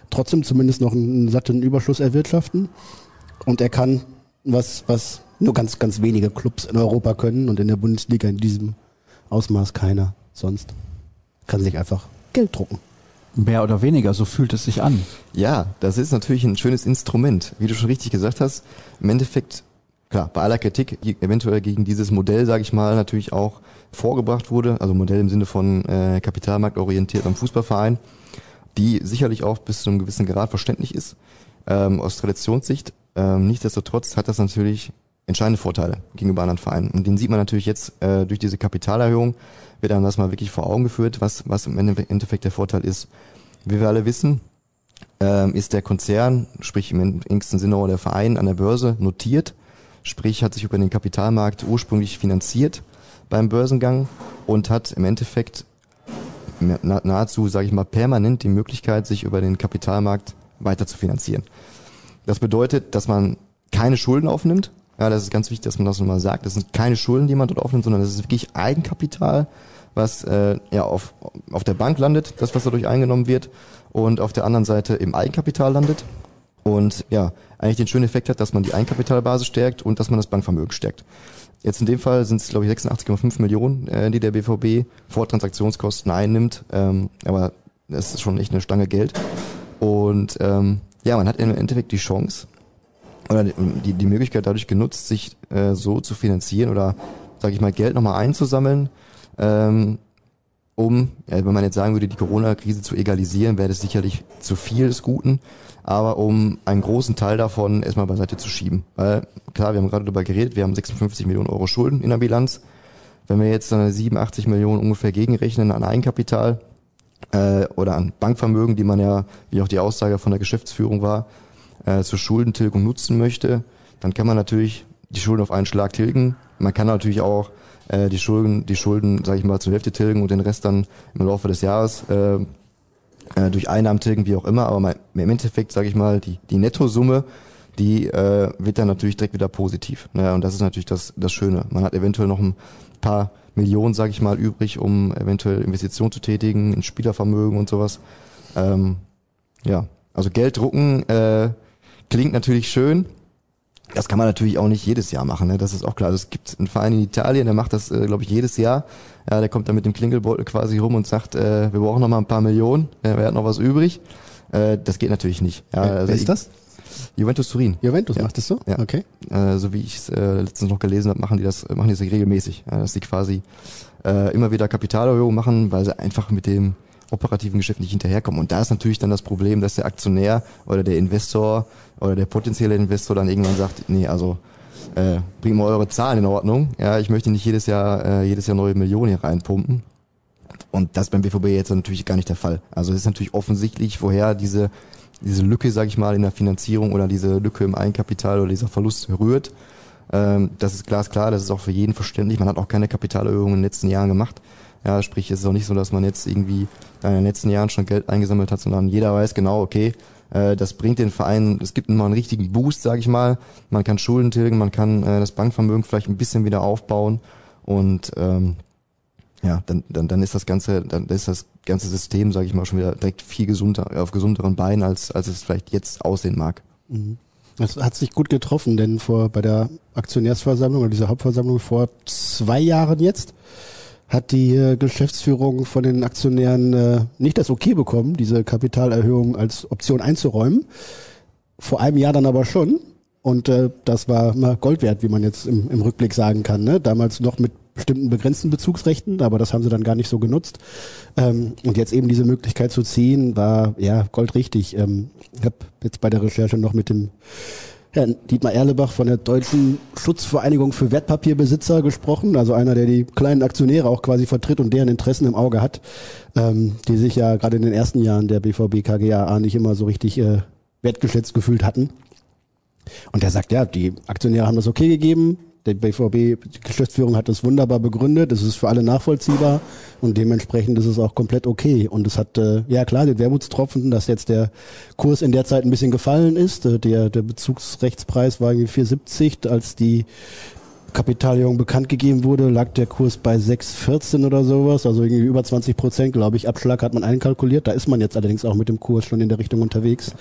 trotzdem zumindest noch einen satten Überschuss erwirtschaften. Und er kann was, was nur ganz, ganz wenige Clubs in Europa können und in der Bundesliga in diesem Ausmaß keiner sonst. Kann sich einfach Geld drucken. Mehr oder weniger, so fühlt es sich an. Ja, das ist natürlich ein schönes Instrument. Wie du schon richtig gesagt hast, im Endeffekt, klar, bei aller Kritik eventuell gegen dieses Modell, sage ich mal, natürlich auch vorgebracht wurde, also Modell im Sinne von äh, kapitalmarktorientiert am Fußballverein, die sicherlich auch bis zu einem gewissen Grad verständlich ist, ähm, aus Traditionssicht. Ähm, nichtsdestotrotz hat das natürlich entscheidende Vorteile gegenüber anderen Vereinen. Und den sieht man natürlich jetzt äh, durch diese Kapitalerhöhung, wird einem das mal wirklich vor Augen geführt, was, was im Endeffekt der Vorteil ist. Wie wir alle wissen, ähm, ist der Konzern, sprich im engsten Sinne auch der Verein an der Börse notiert, sprich hat sich über den Kapitalmarkt ursprünglich finanziert beim Börsengang und hat im Endeffekt nahezu, sage ich mal, permanent die Möglichkeit, sich über den Kapitalmarkt weiter zu finanzieren. Das bedeutet, dass man keine Schulden aufnimmt, ja, das ist ganz wichtig, dass man das nochmal sagt. Das sind keine Schulden, die man dort aufnimmt, sondern das ist wirklich Eigenkapital, was äh, ja auf, auf der Bank landet, das, was dadurch eingenommen wird, und auf der anderen Seite im Eigenkapital landet. Und ja, eigentlich den schönen Effekt hat, dass man die Eigenkapitalbasis stärkt und dass man das Bankvermögen stärkt. Jetzt in dem Fall sind es, glaube ich, 86,5 Millionen, äh, die der BVB vor Transaktionskosten einnimmt. Ähm, aber das ist schon echt eine Stange Geld. Und ähm, ja, man hat im Endeffekt die Chance, oder die, die Möglichkeit dadurch genutzt, sich äh, so zu finanzieren oder, sage ich mal, Geld nochmal einzusammeln, ähm, um, ja, wenn man jetzt sagen würde, die Corona-Krise zu egalisieren, wäre das sicherlich zu viel des Guten, aber um einen großen Teil davon erstmal beiseite zu schieben. Weil, klar, wir haben gerade darüber geredet, wir haben 56 Millionen Euro Schulden in der Bilanz. Wenn wir jetzt dann 87 Millionen ungefähr gegenrechnen an Eigenkapital äh, oder an Bankvermögen, die man ja, wie auch die Aussage von der Geschäftsführung war, äh, zur Schuldentilgung nutzen möchte, dann kann man natürlich die Schulden auf einen Schlag tilgen. Man kann natürlich auch äh, die Schulden, die Schulden, sage ich mal, zur Hälfte tilgen und den Rest dann im Laufe des Jahres äh, äh, durch Einnahmen tilgen, wie auch immer. Aber im Endeffekt, sage ich mal, die, die Nettosumme, die äh, wird dann natürlich direkt wieder positiv. Naja, und das ist natürlich das, das Schöne. Man hat eventuell noch ein paar Millionen, sage ich mal, übrig, um eventuell Investitionen zu tätigen, in Spielervermögen und sowas. Ähm, ja, also Geld drucken äh, Klingt natürlich schön. Das kann man natürlich auch nicht jedes Jahr machen, ne? das ist auch klar. Also es gibt einen Verein in Italien, der macht das, äh, glaube ich, jedes Jahr. Ja, der kommt dann mit dem Klingelbeutel quasi rum und sagt, äh, wir brauchen noch mal ein paar Millionen, äh, wer hat noch was übrig? Äh, das geht natürlich nicht. Ja, also Wer ist das? Juventus Turin. Juventus ja. macht das so? Ja. Okay. Äh, so wie ich es äh, letztens noch gelesen habe, machen die das, machen die das regelmäßig. Ja, dass sie quasi äh, immer wieder Kapitalerhöhung machen, weil sie einfach mit dem operativen Geschäft nicht hinterherkommen. Und da ist natürlich dann das Problem, dass der Aktionär oder der Investor oder der potenzielle Investor dann irgendwann sagt, nee, also äh, bringt mal eure Zahlen in Ordnung. Ja, ich möchte nicht jedes Jahr äh, jedes Jahr neue Millionen hier reinpumpen. Und das beim BVB jetzt natürlich gar nicht der Fall. Also es ist natürlich offensichtlich, woher diese diese Lücke, sage ich mal, in der Finanzierung oder diese Lücke im Eigenkapital oder dieser Verlust rührt. Ähm, das ist glasklar, das ist auch für jeden verständlich. Man hat auch keine Kapitalerhöhung in den letzten Jahren gemacht. Ja, sprich, es ist auch nicht so, dass man jetzt irgendwie in den letzten Jahren schon Geld eingesammelt hat, sondern jeder weiß genau, okay, äh, das bringt den Verein, es gibt immer einen richtigen Boost, sage ich mal. Man kann Schulden tilgen, man kann äh, das Bankvermögen vielleicht ein bisschen wieder aufbauen und ähm, ja, dann, dann, dann ist das ganze, dann ist das ganze System, sage ich mal, schon wieder direkt viel gesunder, auf gesunderen Beinen, als, als es vielleicht jetzt aussehen mag. Mhm. Das hat sich gut getroffen, denn vor bei der Aktionärsversammlung oder dieser Hauptversammlung vor zwei Jahren jetzt hat die äh, Geschäftsführung von den Aktionären äh, nicht das Okay bekommen, diese Kapitalerhöhung als Option einzuräumen. Vor einem Jahr dann aber schon. Und äh, das war mal Gold wert, wie man jetzt im, im Rückblick sagen kann. Ne? Damals noch mit bestimmten begrenzten Bezugsrechten, aber das haben sie dann gar nicht so genutzt. Ähm, und jetzt eben diese Möglichkeit zu ziehen, war ja goldrichtig. Ähm, ich habe jetzt bei der Recherche noch mit dem Herrn Dietmar Erlebach von der Deutschen Schutzvereinigung für Wertpapierbesitzer gesprochen, also einer, der die kleinen Aktionäre auch quasi vertritt und deren Interessen im Auge hat, ähm, die sich ja gerade in den ersten Jahren der BVB KGAA nicht immer so richtig äh, wertgeschätzt gefühlt hatten. Und er sagt, ja, die Aktionäre haben das okay gegeben, der BVB, die Geschäftsführung hat das wunderbar begründet, es ist für alle nachvollziehbar und dementsprechend ist es auch komplett okay. Und es hat, äh, ja klar, den Wermutstropfen, dass jetzt der Kurs in der Zeit ein bisschen gefallen ist. Der, der Bezugsrechtspreis war irgendwie 4,70, als die Kapitalerhöhung bekannt gegeben wurde, lag der Kurs bei 6,14 oder sowas, also irgendwie über 20 Prozent, glaube ich. Abschlag hat man einkalkuliert. Da ist man jetzt allerdings auch mit dem Kurs schon in der Richtung unterwegs.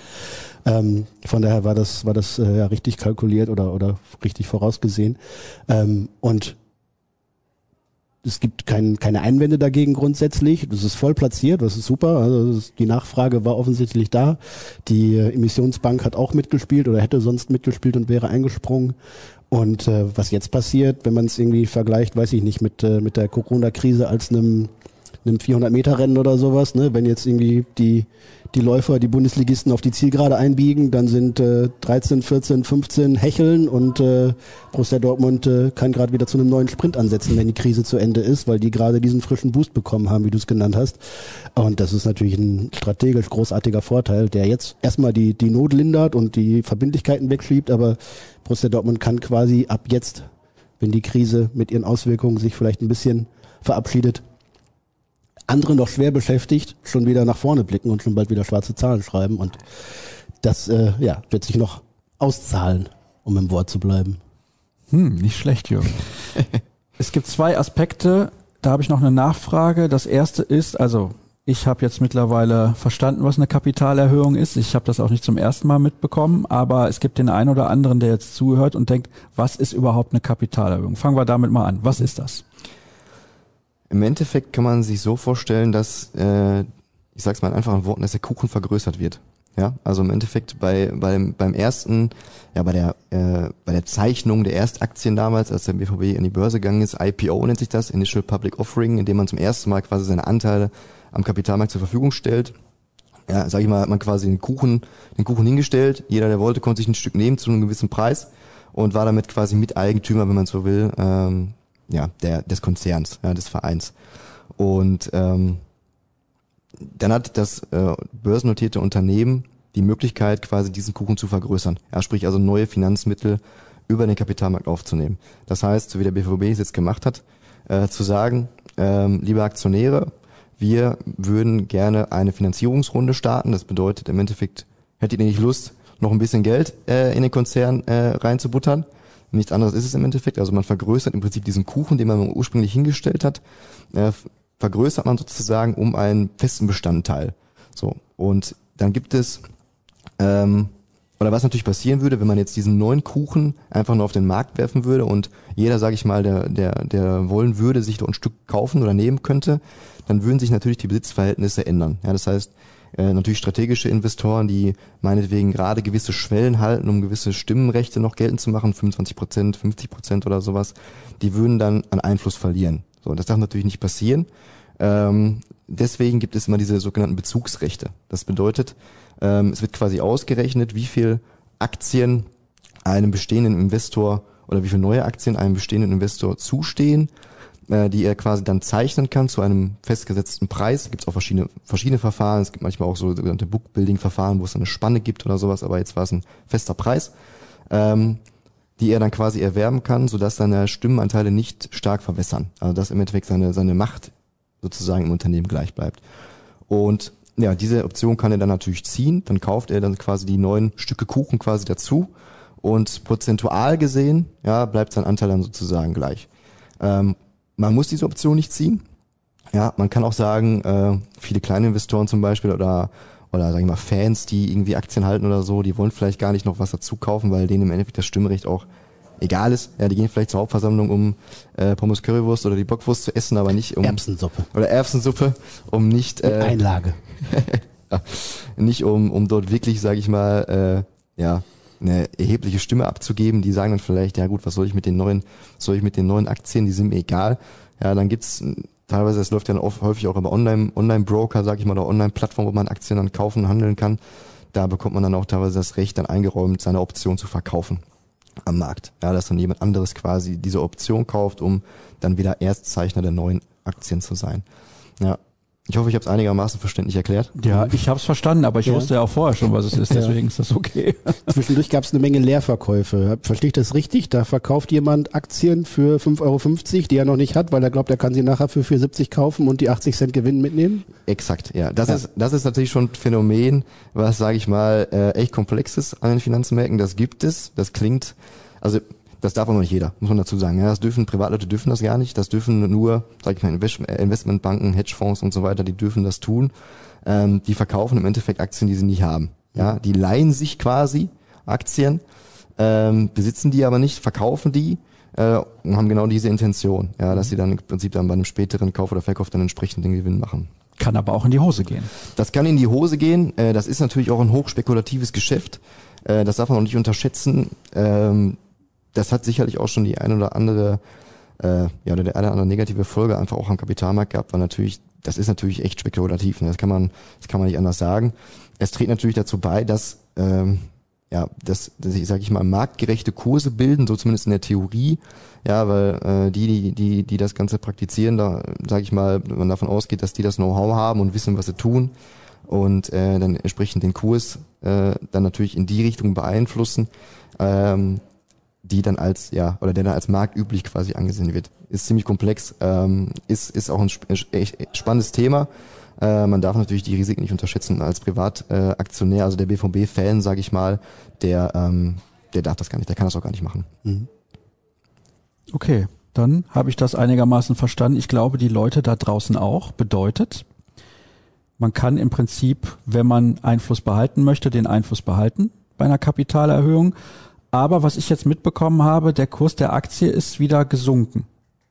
Ähm, von daher war das, war das äh, ja richtig kalkuliert oder, oder richtig vorausgesehen. Ähm, und es gibt kein, keine Einwände dagegen grundsätzlich. Das ist voll platziert, das ist super. Also ist, die Nachfrage war offensichtlich da. Die äh, Emissionsbank hat auch mitgespielt oder hätte sonst mitgespielt und wäre eingesprungen. Und äh, was jetzt passiert, wenn man es irgendwie vergleicht, weiß ich nicht, mit, äh, mit der Corona-Krise als einem, einem 400-Meter-Rennen oder sowas, ne? wenn jetzt irgendwie die die Läufer, die Bundesligisten auf die Zielgerade einbiegen, dann sind äh, 13, 14, 15 hecheln und äh, Borussia Dortmund äh, kann gerade wieder zu einem neuen Sprint ansetzen, wenn die Krise zu Ende ist, weil die gerade diesen frischen Boost bekommen haben, wie du es genannt hast. Und das ist natürlich ein strategisch großartiger Vorteil, der jetzt erstmal die, die Not lindert und die Verbindlichkeiten wegschiebt, aber Borussia Dortmund kann quasi ab jetzt, wenn die Krise mit ihren Auswirkungen sich vielleicht ein bisschen verabschiedet, andere noch schwer beschäftigt, schon wieder nach vorne blicken und schon bald wieder schwarze Zahlen schreiben. Und das äh, ja, wird sich noch auszahlen, um im Wort zu bleiben. Hm, nicht schlecht, Jürgen. es gibt zwei Aspekte, da habe ich noch eine Nachfrage. Das erste ist, also ich habe jetzt mittlerweile verstanden, was eine Kapitalerhöhung ist. Ich habe das auch nicht zum ersten Mal mitbekommen, aber es gibt den einen oder anderen, der jetzt zuhört und denkt, was ist überhaupt eine Kapitalerhöhung? Fangen wir damit mal an. Was ist das? Im Endeffekt kann man sich so vorstellen, dass, äh, ich sag's mal in einfachen Worten, dass der Kuchen vergrößert wird. Ja, also im Endeffekt bei, beim, beim ersten, ja, bei der, äh, bei der Zeichnung der Erstaktien damals, als der BVB in die Börse gegangen ist, IPO nennt sich das, Initial Public Offering, indem man zum ersten Mal quasi seine Anteile am Kapitalmarkt zur Verfügung stellt. Ja, sag ich mal, hat man quasi den Kuchen, den Kuchen hingestellt. Jeder, der wollte, konnte sich ein Stück nehmen zu einem gewissen Preis und war damit quasi Miteigentümer, wenn man so will, ähm, ja, der, des Konzerns, ja, des Vereins. Und ähm, dann hat das äh, börsennotierte Unternehmen die Möglichkeit, quasi diesen Kuchen zu vergrößern. Ja, sprich also neue Finanzmittel über den Kapitalmarkt aufzunehmen. Das heißt, so wie der BVB es jetzt gemacht hat, äh, zu sagen, ähm, liebe Aktionäre, wir würden gerne eine Finanzierungsrunde starten. Das bedeutet im Endeffekt, hättet ihr nicht Lust, noch ein bisschen Geld äh, in den Konzern äh, reinzubuttern? Nichts anderes ist es im Endeffekt. Also man vergrößert im Prinzip diesen Kuchen, den man ursprünglich hingestellt hat, äh, vergrößert man sozusagen um einen festen Bestandteil. So. Und dann gibt es, ähm, oder was natürlich passieren würde, wenn man jetzt diesen neuen Kuchen einfach nur auf den Markt werfen würde und jeder, sage ich mal, der, der, der wollen würde, sich dort ein Stück kaufen oder nehmen könnte, dann würden sich natürlich die Besitzverhältnisse ändern. Ja, das heißt, äh, natürlich strategische Investoren, die meinetwegen gerade gewisse Schwellen halten, um gewisse Stimmenrechte noch geltend zu machen, 25 Prozent, 50 Prozent oder sowas, die würden dann an Einfluss verlieren. So, das darf natürlich nicht passieren. Ähm, deswegen gibt es immer diese sogenannten Bezugsrechte. Das bedeutet, ähm, es wird quasi ausgerechnet, wie viel Aktien einem bestehenden Investor oder wie viele neue Aktien einem bestehenden Investor zustehen äh, die er quasi dann zeichnen kann zu einem festgesetzten Preis. Da gibt es auch verschiedene, verschiedene Verfahren. Es gibt manchmal auch so sogenannte Bookbuilding-Verfahren, wo es eine Spanne gibt oder sowas, aber jetzt war es ein fester Preis, ähm, die er dann quasi erwerben kann, sodass seine Stimmenanteile nicht stark verwässern. Also dass im Endeffekt seine, seine Macht sozusagen im Unternehmen gleich bleibt. Und ja, diese Option kann er dann natürlich ziehen. Dann kauft er dann quasi die neuen Stücke Kuchen quasi dazu. Und prozentual gesehen, ja, bleibt sein Anteil dann sozusagen gleich. Ähm, man muss diese Option nicht ziehen. Ja, man kann auch sagen, äh, viele kleine Investoren zum Beispiel oder oder sag ich mal Fans, die irgendwie Aktien halten oder so, die wollen vielleicht gar nicht noch was dazu kaufen, weil denen im Endeffekt das Stimmrecht auch egal ist. Ja, die gehen vielleicht zur Hauptversammlung, um äh, Pommes Currywurst oder die Bockwurst zu essen, aber nicht um Erbsensuppe. oder Erbsensuppe, um nicht Mit äh, Einlage. ja, nicht um um dort wirklich, sage ich mal, äh, ja eine erhebliche Stimme abzugeben. Die sagen dann vielleicht, ja gut, was soll ich mit den neuen, soll ich mit den neuen Aktien? Die sind mir egal. Ja, dann gibt's teilweise, es läuft ja oft, häufig auch über Online, Online-Broker, sag ich mal, oder Online-Plattformen, wo man Aktien dann kaufen und handeln kann. Da bekommt man dann auch teilweise das Recht, dann eingeräumt, seine Option zu verkaufen am Markt. Ja, dass dann jemand anderes quasi diese Option kauft, um dann wieder Erstzeichner der neuen Aktien zu sein. Ja. Ich hoffe, ich habe es einigermaßen verständlich erklärt. Ja, ich habe es verstanden, aber ich Ja. wusste ja auch vorher schon, was es ist, Ja. deswegen ist das okay. Zwischendurch gab es eine Menge Leerverkäufe. Verstehe ich das richtig? Da verkauft jemand Aktien für 5,50 Euro, die er noch nicht hat, weil er glaubt, er kann sie nachher für 4,70 kaufen und die 80 Cent Gewinn mitnehmen? Exakt, ja. Das Ja. ist das ist natürlich schon ein Phänomen, was sage ich mal äh, echt komplex ist an den Finanzmärkten. Das gibt es. Das klingt, also das darf auch noch nicht jeder, muss man dazu sagen. Ja, das dürfen Privatleute dürfen das gar nicht. Das dürfen nur, sag ich mal, äh, Investmentbanken, Hedgefonds und so weiter. Die dürfen das tun. Ähm, die verkaufen im Endeffekt Aktien, die sie nicht haben. Ja, die leihen sich quasi Aktien, ähm, besitzen die aber nicht, verkaufen die äh, und haben genau diese Intention, ja, dass sie dann im Prinzip dann bei einem späteren Kauf oder Verkauf dann entsprechend den Gewinn machen. Kann aber auch in die Hose gehen. Das kann in die Hose gehen. Äh, das ist natürlich auch ein hochspekulatives Geschäft. Äh, das darf man auch nicht unterschätzen. Das hat sicherlich auch schon die ein oder andere, äh, ja, oder der eine oder andere negative Folge einfach auch am Kapitalmarkt gehabt, weil natürlich, das ist natürlich echt spekulativ. Ne? Das kann man, das kann man nicht anders sagen. Es trägt natürlich dazu bei, dass, ähm, ja, dass, dass ich, sag ich mal, marktgerechte Kurse bilden, so zumindest in der Theorie. Ja, weil äh, die, die, die, die das Ganze praktizieren, da sage ich mal, wenn man davon ausgeht, dass die das Know-how haben und wissen, was sie tun und äh, dann entsprechend den Kurs äh, dann natürlich in die Richtung beeinflussen, ähm, die dann als ja oder der dann als marktüblich quasi angesehen wird. Ist ziemlich komplex, ähm, ist ist auch ein echt spannendes Thema. Äh, man darf natürlich die Risiken nicht unterschätzen als Privataktionär, äh, Aktionär, also der BVB-Fan, sage ich mal, der ähm, der darf das gar nicht, der kann das auch gar nicht machen. Okay, dann habe ich das einigermaßen verstanden. Ich glaube, die Leute da draußen auch. Bedeutet, man kann im Prinzip, wenn man Einfluss behalten möchte, den Einfluss behalten bei einer Kapitalerhöhung. Aber was ich jetzt mitbekommen habe, der Kurs der Aktie ist wieder gesunken.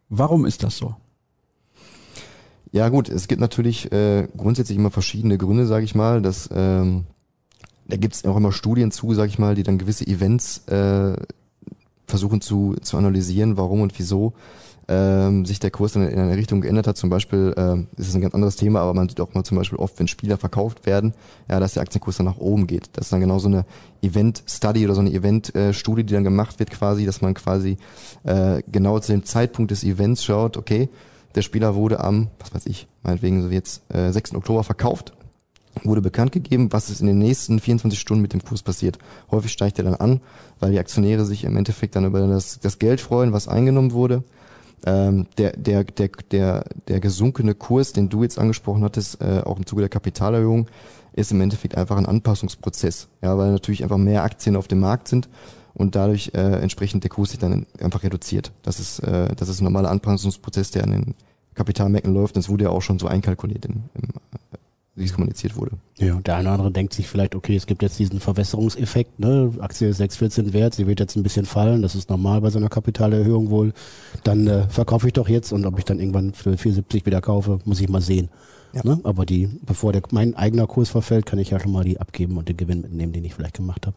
Warum ist das so? Ja gut, es gibt natürlich äh, grundsätzlich immer verschiedene Gründe, sage ich mal. Dass, ähm, da gibt es auch immer Studien zu, sage ich mal, die dann gewisse Events äh, versuchen zu, zu analysieren, warum und wieso ähm, sich der Kurs dann in eine Richtung geändert hat. Zum Beispiel, ähm, ist ein ganz anderes Thema, aber man sieht auch mal zum Beispiel oft, wenn Spieler verkauft werden, ja, dass der Aktienkurs dann nach oben geht. Das ist dann genau so eine Event-Study oder so eine Event-Studie, die dann gemacht wird quasi, dass man quasi äh, genau zu dem Zeitpunkt des Events schaut, okay, der Spieler wurde am, was weiß ich, meinetwegen so jetzt äh, 6. Oktober verkauft, wurde bekannt gegeben, was ist in den nächsten 24 Stunden mit dem Kurs passiert. Häufig steigt er dann an, weil die Aktionäre sich im Endeffekt dann über das, das Geld freuen, was eingenommen wurde. Ähm, der, der, der, der, der gesunkene Kurs, den du jetzt angesprochen hattest, äh, auch im Zuge der Kapitalerhöhung, ist im Endeffekt einfach ein Anpassungsprozess. Ja, weil natürlich einfach mehr Aktien auf dem Markt sind und dadurch äh, entsprechend der Kurs sich dann einfach reduziert. Das ist, äh, das ist ein normaler Anpassungsprozess, der an den Kapitalmärkten läuft. Das wurde ja auch schon so einkalkuliert, im, im, wie es kommuniziert wurde. Ja, der eine oder andere denkt sich vielleicht, okay, es gibt jetzt diesen Verwässerungseffekt, ne? Aktie ist 6,14 wert, sie wird jetzt ein bisschen fallen, das ist normal bei so einer Kapitalerhöhung wohl. Dann äh, verkaufe ich doch jetzt und ob ich dann irgendwann für 4,70 wieder kaufe, muss ich mal sehen. Ja. Ne? Aber die, bevor der, mein eigener Kurs verfällt, kann ich ja schon mal die abgeben und den Gewinn mitnehmen, den ich vielleicht gemacht habe.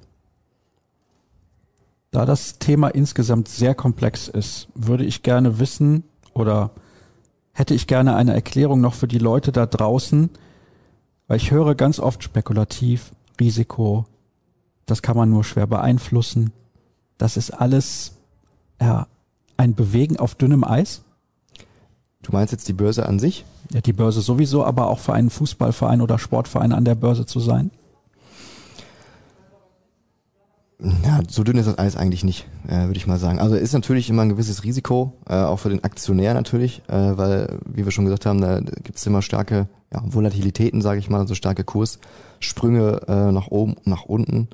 Da das Thema insgesamt sehr komplex ist, würde ich gerne wissen oder hätte ich gerne eine Erklärung noch für die Leute da draußen, weil ich höre ganz oft spekulativ, Risiko, das kann man nur schwer beeinflussen. Das ist alles ja, ein Bewegen auf dünnem Eis. Du meinst jetzt die Börse an sich? Ja, die Börse sowieso, aber auch für einen Fußballverein oder Sportverein an der Börse zu sein. Ja, so dünn ist das Eis eigentlich nicht, äh, würde ich mal sagen. Also ist natürlich immer ein gewisses Risiko, äh, auch für den Aktionär natürlich, äh, weil, wie wir schon gesagt haben, da gibt es immer starke ja, Volatilitäten, sage ich mal, also starke Kurssprünge äh, nach oben und nach unten.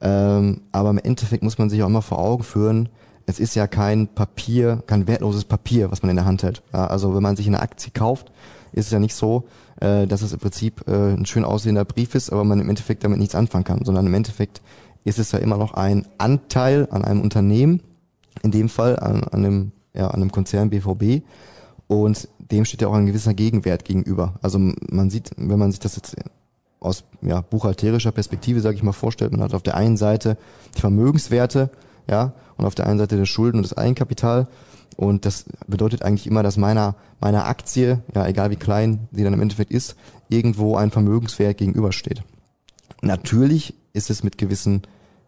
Ähm, aber im Endeffekt muss man sich auch immer vor Augen führen, es ist ja kein Papier, kein wertloses Papier, was man in der Hand hält. Ja, also wenn man sich eine Aktie kauft, ist es ja nicht so, äh, dass es im Prinzip äh, ein schön aussehender Brief ist, aber man im Endeffekt damit nichts anfangen kann, sondern im Endeffekt ist es ja immer noch ein Anteil an einem Unternehmen, in dem Fall an, an, einem, ja, an einem Konzern BVB und dem steht ja auch ein gewisser Gegenwert gegenüber. Also man sieht, wenn man sich das jetzt aus ja, buchhalterischer Perspektive, sage ich mal, vorstellt, man hat auf der einen Seite die Vermögenswerte, ja, und auf der einen Seite das Schulden und das Eigenkapital. Und das bedeutet eigentlich immer, dass meiner, meiner Aktie, ja, egal wie klein sie dann im Endeffekt ist, irgendwo ein Vermögenswert gegenübersteht. Natürlich ist es mit gewissen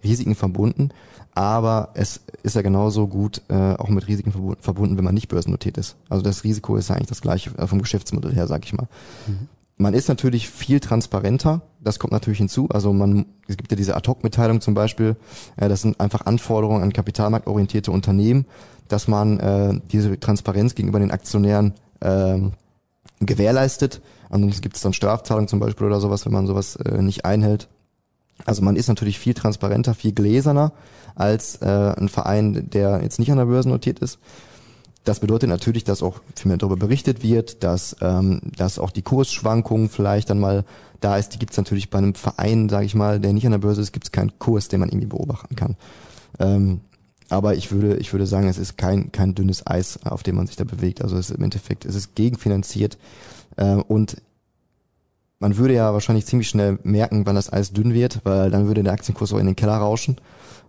Risiken verbunden, aber es ist ja genauso gut äh, auch mit Risiken verbunden, wenn man nicht börsennotiert ist. Also das Risiko ist ja eigentlich das gleiche äh, vom Geschäftsmodell her, sag ich mal. Mhm. Man ist natürlich viel transparenter, das kommt natürlich hinzu. Also man, es gibt ja diese Ad-Hoc-Mitteilung zum Beispiel, äh, das sind einfach Anforderungen an kapitalmarktorientierte Unternehmen, dass man äh, diese Transparenz gegenüber den Aktionären äh, gewährleistet. Ansonsten gibt es dann Strafzahlungen zum Beispiel oder sowas, wenn man sowas äh, nicht einhält. Also man ist natürlich viel transparenter, viel gläserner als äh, ein Verein, der jetzt nicht an der Börse notiert ist. Das bedeutet natürlich, dass auch viel mehr darüber berichtet wird, dass, ähm, dass auch die Kursschwankungen vielleicht dann mal da ist. Die gibt es natürlich bei einem Verein, sage ich mal, der nicht an der Börse ist, gibt es keinen Kurs, den man irgendwie beobachten kann. Ähm, aber ich würde, ich würde sagen, es ist kein, kein dünnes Eis, auf dem man sich da bewegt. Also es ist im Endeffekt, es ist gegenfinanziert. Äh, und man würde ja wahrscheinlich ziemlich schnell merken, wann das Eis dünn wird, weil dann würde der Aktienkurs auch in den Keller rauschen.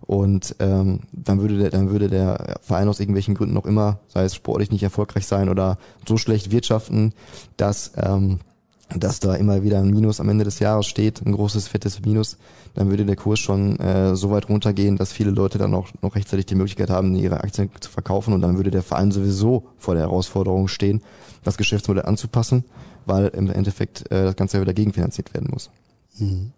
Und ähm, dann würde der, dann würde der Verein aus irgendwelchen Gründen noch immer, sei es sportlich nicht erfolgreich sein oder so schlecht wirtschaften, dass ähm, dass da immer wieder ein Minus am Ende des Jahres steht, ein großes fettes Minus, dann würde der Kurs schon äh, so weit runtergehen, dass viele Leute dann auch noch rechtzeitig die Möglichkeit haben, ihre Aktien zu verkaufen. Und dann würde der Verein sowieso vor der Herausforderung stehen, das Geschäftsmodell anzupassen weil im Endeffekt äh, das Ganze ja wieder gegenfinanziert werden muss. Mhm.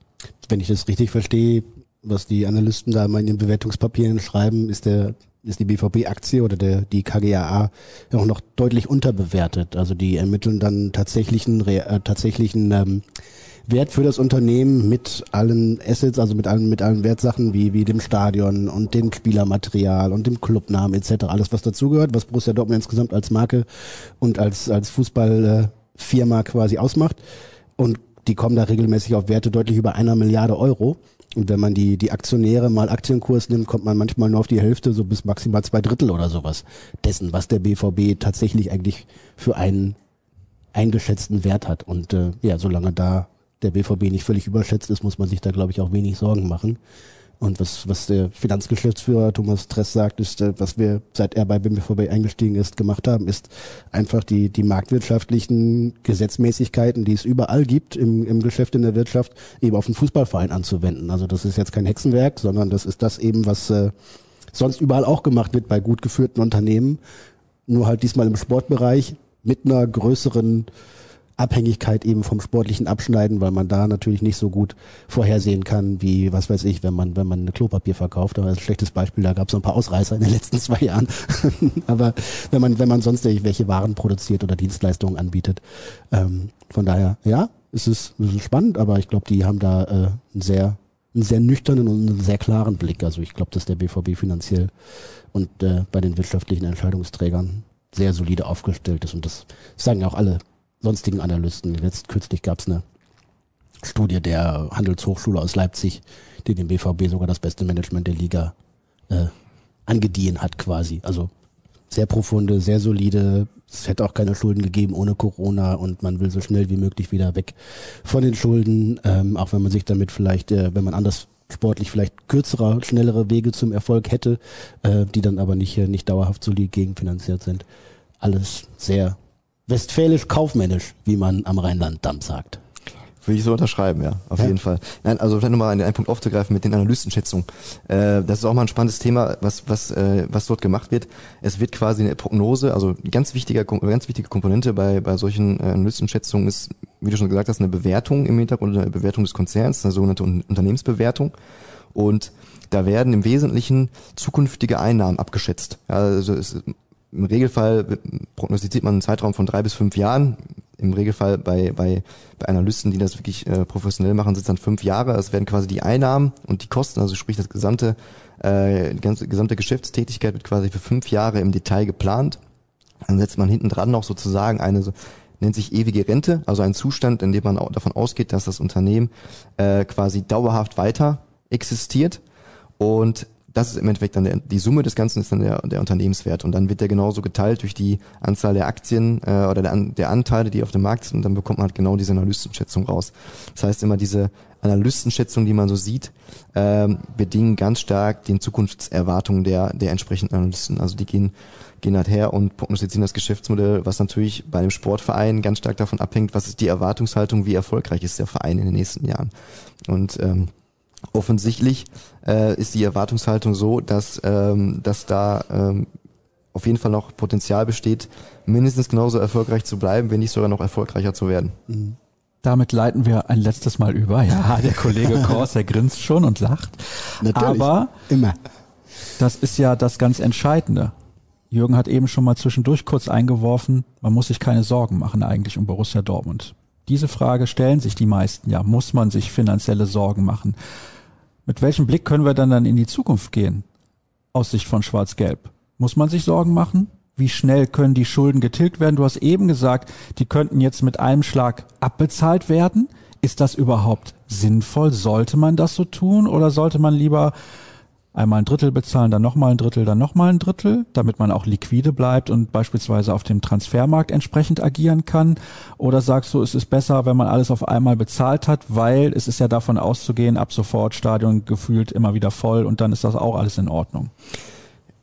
Wenn ich das richtig verstehe, was die Analysten da mal in den Bewertungspapieren schreiben, ist der ist die BVB-Aktie oder der die KGAA auch noch deutlich unterbewertet. Also die ermitteln dann tatsächlichen äh, tatsächlichen ähm, Wert für das Unternehmen mit allen Assets, also mit allen mit allen Wertsachen wie wie dem Stadion und dem Spielermaterial und dem Clubnamen etc. Alles was dazugehört, was Borussia Dortmund insgesamt als Marke und als als Fußball äh, Firma quasi ausmacht. Und die kommen da regelmäßig auf Werte deutlich über einer Milliarde Euro. Und wenn man die, die Aktionäre mal Aktienkurs nimmt, kommt man manchmal nur auf die Hälfte, so bis maximal zwei Drittel oder sowas dessen, was der BVB tatsächlich eigentlich für einen eingeschätzten Wert hat. Und äh, ja, solange da der BVB nicht völlig überschätzt ist, muss man sich da, glaube ich, auch wenig Sorgen machen. Und was, was der Finanzgeschäftsführer Thomas Tress sagt, ist, äh, was wir, seit er bei BMVB eingestiegen ist, gemacht haben, ist einfach die, die marktwirtschaftlichen Gesetzmäßigkeiten, die es überall gibt im, im Geschäft, in der Wirtschaft, eben auf den Fußballverein anzuwenden. Also das ist jetzt kein Hexenwerk, sondern das ist das eben, was äh, sonst überall auch gemacht wird bei gut geführten Unternehmen. Nur halt diesmal im Sportbereich mit einer größeren Abhängigkeit eben vom sportlichen Abschneiden, weil man da natürlich nicht so gut vorhersehen kann, wie, was weiß ich, wenn man, wenn man eine Klopapier verkauft. Aber das ist ein schlechtes Beispiel, da gab es ein paar Ausreißer in den letzten zwei Jahren. Aber wenn man, wenn man sonst welche Waren produziert oder Dienstleistungen anbietet. Ähm, von daher, ja, es ist, es ist spannend, aber ich glaube, die haben da äh, einen sehr einen sehr nüchternen und einen sehr klaren Blick. Also ich glaube, dass der BVB finanziell und äh, bei den wirtschaftlichen Entscheidungsträgern sehr solide aufgestellt ist. Und das sagen ja auch alle sonstigen Analysten. Letzt kürzlich gab es eine Studie der Handelshochschule aus Leipzig, die dem BVB sogar das beste Management der Liga äh, angedient hat quasi. Also sehr profunde, sehr solide. Es hätte auch keine Schulden gegeben ohne Corona und man will so schnell wie möglich wieder weg von den Schulden, ähm, auch wenn man sich damit vielleicht, äh, wenn man anders sportlich vielleicht kürzere, schnellere Wege zum Erfolg hätte, äh, die dann aber nicht, nicht dauerhaft solid gegenfinanziert sind. Alles sehr westfälisch-kaufmännisch, wie man am Rheinland-Damm sagt. Würde ich so unterschreiben, ja, auf ja. jeden Fall. Nein, also vielleicht nochmal einen Punkt aufzugreifen mit den Analystenschätzungen. Äh, das ist auch mal ein spannendes Thema, was, was, äh, was dort gemacht wird. Es wird quasi eine Prognose, also ganz wichtige, ganz wichtige Komponente bei, bei solchen äh, Analystenschätzungen ist, wie du schon gesagt hast, eine Bewertung im Hintergrund, eine Bewertung des Konzerns, eine sogenannte Unternehmensbewertung. Und da werden im Wesentlichen zukünftige Einnahmen abgeschätzt. Ja, also es im Regelfall prognostiziert man einen Zeitraum von drei bis fünf Jahren. Im Regelfall bei, bei, bei Analysten, die das wirklich äh, professionell machen, sind es dann fünf Jahre. Es werden quasi die Einnahmen und die Kosten, also sprich das gesamte, äh, die ganze gesamte Geschäftstätigkeit wird quasi für fünf Jahre im Detail geplant. Dann setzt man hinten dran noch sozusagen eine, nennt sich ewige Rente, also ein Zustand, in dem man auch davon ausgeht, dass das Unternehmen äh, quasi dauerhaft weiter existiert und das ist im Endeffekt dann der, die Summe des Ganzen ist dann der, der Unternehmenswert und dann wird der genauso geteilt durch die Anzahl der Aktien äh, oder der, der Anteile, die auf dem Markt sind und dann bekommt man halt genau diese Analystenschätzung raus. Das heißt immer diese Analystenschätzungen, die man so sieht, ähm, bedingen ganz stark den Zukunftserwartungen der, der entsprechenden Analysten. Also die gehen, gehen halt her und prognostizieren das Geschäftsmodell, was natürlich bei einem Sportverein ganz stark davon abhängt, was ist die Erwartungshaltung, wie erfolgreich ist der Verein in den nächsten Jahren. Und ähm, offensichtlich äh, ist die Erwartungshaltung so, dass, ähm, dass da ähm, auf jeden Fall noch Potenzial besteht, mindestens genauso erfolgreich zu bleiben, wenn nicht sogar noch erfolgreicher zu werden. Mhm. Damit leiten wir ein letztes Mal über. Ja, der Kollege Kors, der grinst schon und lacht. Natürlich. Aber immer. Das ist ja das ganz Entscheidende. Jürgen hat eben schon mal zwischendurch kurz eingeworfen, man muss sich keine Sorgen machen eigentlich um Borussia Dortmund. Diese Frage stellen sich die meisten ja. Muss man sich finanzielle Sorgen machen? Mit welchem Blick können wir dann dann in die Zukunft gehen? Aus Sicht von Schwarz-Gelb. Muss man sich Sorgen machen? Wie schnell können die Schulden getilgt werden? Du hast eben gesagt, die könnten jetzt mit einem Schlag abbezahlt werden. Ist das überhaupt sinnvoll? Sollte man das so tun oder sollte man lieber einmal ein Drittel bezahlen, dann nochmal ein Drittel, dann nochmal ein Drittel, damit man auch liquide bleibt und beispielsweise auf dem Transfermarkt entsprechend agieren kann? Oder sagst du, es ist besser, wenn man alles auf einmal bezahlt hat, weil es ist ja davon auszugehen, ab sofort Stadion gefühlt immer wieder voll und dann ist das auch alles in Ordnung?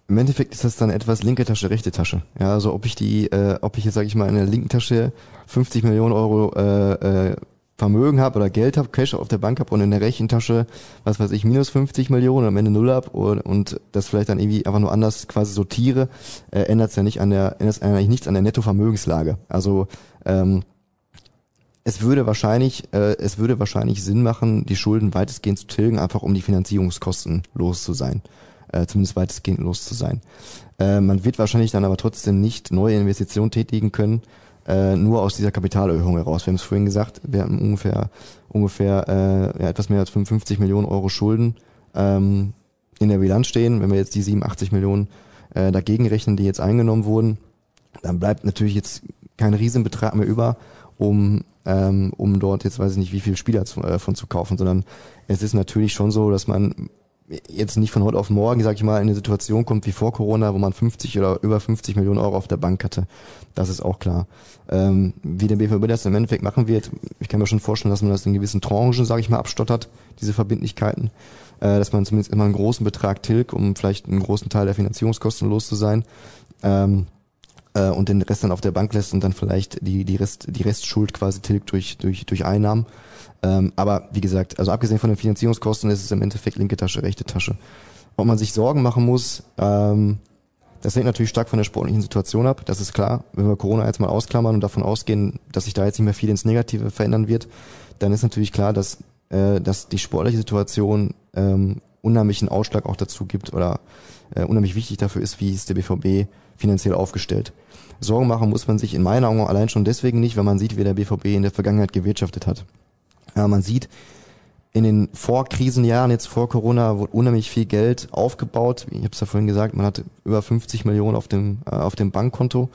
Im Endeffekt ist das dann etwas linke Tasche, rechte Tasche. Ja, also ob ich die, äh, ob ich jetzt sage ich mal in der linken Tasche 50 Millionen Euro äh, äh, Vermögen habe oder Geld habe, Cash auf der Bank habe und in der rechten Tasche, was weiß ich, minus 50 Millionen und am Ende null ab und, und das vielleicht dann irgendwie einfach nur anders quasi sortiere, äh, ändert es ja nicht an der, ändert eigentlich nichts an der Nettovermögenslage. Also ähm, es würde wahrscheinlich, äh, es würde wahrscheinlich Sinn machen, die Schulden weitestgehend zu tilgen, einfach um die Finanzierungskosten los zu sein. Äh, zumindest weitestgehend los zu sein. Äh, man wird wahrscheinlich dann aber trotzdem nicht neue Investitionen tätigen können, äh, nur aus dieser Kapitalerhöhung heraus. Wir haben es vorhin gesagt, wir haben ungefähr ungefähr äh, ja, etwas mehr als 55 Millionen Euro Schulden ähm, in der Bilanz stehen. Wenn wir jetzt die 87 Millionen äh, dagegen rechnen, die jetzt eingenommen wurden, dann bleibt natürlich jetzt kein Riesenbetrag mehr über, um ähm, um dort jetzt weiß ich nicht, wie viele Spieler zu, äh, von zu kaufen, sondern es ist natürlich schon so, dass man jetzt nicht von heute auf morgen, sag ich mal, in eine Situation kommt wie vor Corona, wo man 50 oder über 50 Millionen Euro auf der Bank hatte. Das ist auch klar. Ähm, wie der BVB das im Endeffekt machen wird, ich kann mir schon vorstellen, dass man das in gewissen Tranchen, sage ich mal, abstottert, diese Verbindlichkeiten, äh, dass man zumindest immer einen großen Betrag tilgt, um vielleicht einen großen Teil der Finanzierungskosten los zu sein. Ähm, äh, und den Rest dann auf der Bank lässt und dann vielleicht die, die, Rest, die Restschuld quasi tilgt durch, durch, durch Einnahmen. Ähm, aber wie gesagt, also abgesehen von den Finanzierungskosten ist es im Endeffekt linke Tasche, rechte Tasche. Ob man sich Sorgen machen muss, ähm, das hängt natürlich stark von der sportlichen Situation ab, das ist klar. Wenn wir Corona jetzt mal ausklammern und davon ausgehen, dass sich da jetzt nicht mehr viel ins Negative verändern wird, dann ist natürlich klar, dass, äh, dass die sportliche Situation ähm, unheimlichen Ausschlag auch dazu gibt oder äh, unheimlich wichtig dafür ist, wie ist der BVB finanziell aufgestellt. Sorgen machen muss man sich in meinen Augen allein schon deswegen nicht, wenn man sieht, wie der BVB in der Vergangenheit gewirtschaftet hat. Ja, man sieht, in den Vorkrisenjahren, jetzt vor Corona, wurde unheimlich viel Geld aufgebaut. Ich habe es ja vorhin gesagt, man hat über 50 Millionen auf dem, äh, auf dem Bankkonto.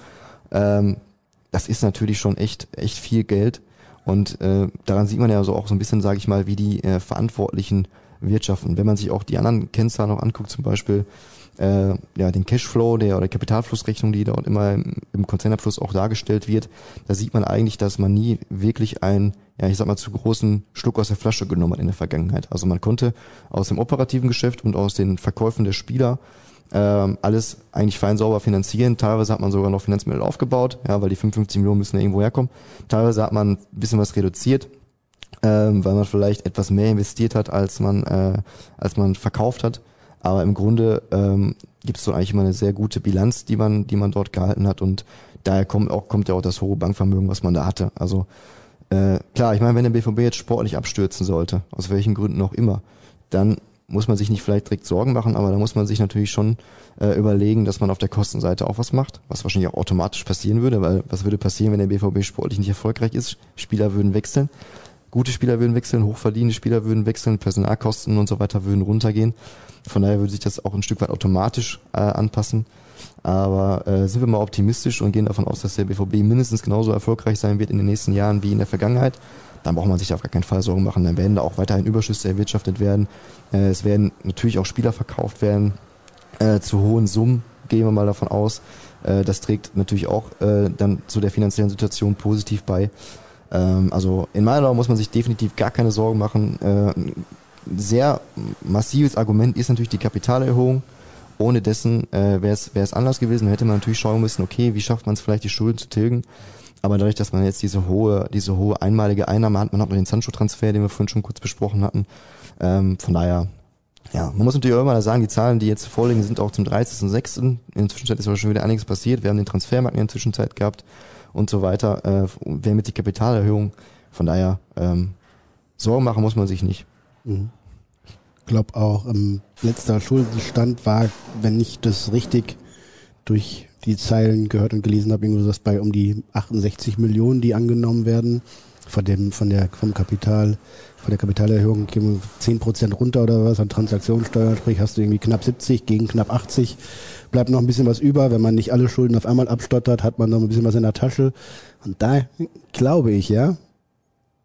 Ähm, das ist natürlich schon echt, echt viel Geld. Und äh, daran sieht man ja so auch so ein bisschen, sage ich mal, wie die äh, Verantwortlichen wirtschaften. Wenn man sich auch die anderen Kennzahlen noch anguckt, zum Beispiel äh, ja, den Cashflow der oder Kapitalflussrechnung, die dort immer im, im Konzernabschluss auch dargestellt wird, da sieht man eigentlich, dass man nie wirklich einen, ja, ich sag mal, zu großen Schluck aus der Flasche genommen hat in der Vergangenheit. Also man konnte aus dem operativen Geschäft und aus den Verkäufen der Spieler ähm, alles eigentlich fein sauber finanzieren. Teilweise hat man sogar noch Finanzmittel aufgebaut, ja, weil die 55 Millionen müssen ja irgendwo herkommen. Teilweise hat man ein bisschen was reduziert, ähm, weil man vielleicht etwas mehr investiert hat, als man, äh, als man verkauft hat. Aber im Grunde ähm, gibt es so eigentlich immer eine sehr gute Bilanz, die man, die man dort gehalten hat und daher kommt auch, kommt ja auch das hohe Bankvermögen, was man da hatte. Also äh, klar, ich meine, wenn der BVB jetzt sportlich abstürzen sollte, aus welchen Gründen auch immer, dann muss man sich nicht vielleicht direkt Sorgen machen, aber da muss man sich natürlich schon äh, überlegen, dass man auf der Kostenseite auch was macht, was wahrscheinlich auch automatisch passieren würde, weil was würde passieren, wenn der BVB sportlich nicht erfolgreich ist? Spieler würden wechseln, gute Spieler würden wechseln, hochverdienende Spieler würden wechseln, Personalkosten und so weiter würden runtergehen. Von daher würde sich das auch ein Stück weit automatisch äh, anpassen. Aber äh, sind wir mal optimistisch und gehen davon aus, dass der BVB mindestens genauso erfolgreich sein wird in den nächsten Jahren wie in der Vergangenheit. Dann braucht man sich auf gar keinen Fall Sorgen machen. Dann werden da auch weiterhin Überschüsse erwirtschaftet werden. Äh, es werden natürlich auch Spieler verkauft werden äh, zu hohen Summen, gehen wir mal davon aus. Äh, das trägt natürlich auch äh, dann zu der finanziellen Situation positiv bei. Ähm, also in meiner Meinung muss man sich definitiv gar keine Sorgen machen. Äh, sehr massives Argument ist natürlich die Kapitalerhöhung. Ohne dessen äh, wäre es anders gewesen. Hätte man natürlich schauen müssen, okay, wie schafft man es vielleicht, die Schulden zu tilgen. Aber dadurch, dass man jetzt diese hohe, diese hohe einmalige Einnahme hat, man hat noch den Sancho-Transfer, den wir vorhin schon kurz besprochen hatten. Ähm, von daher, ja, man muss natürlich auch immer sagen, die Zahlen, die jetzt vorliegen, sind auch zum 30.06. In der Zwischenzeit ist aber schon wieder einiges passiert. Wir haben den Transfermarkt in der Zwischenzeit gehabt und so weiter. Äh, wer mit die Kapitalerhöhung, von daher, ähm, Sorgen machen muss man sich nicht. Mhm glaube auch, ähm, letzter Schuldenstand war, wenn ich das richtig durch die Zeilen gehört und gelesen habe, irgendwo das bei um die 68 Millionen, die angenommen werden. Von dem, von der, vom Kapital, von der Kapitalerhöhung gehen wir 10 Prozent runter oder was an Transaktionssteuer, sprich hast du irgendwie knapp 70 gegen knapp 80. Bleibt noch ein bisschen was über. Wenn man nicht alle Schulden auf einmal abstottert, hat man noch ein bisschen was in der Tasche. Und da glaube ich, ja,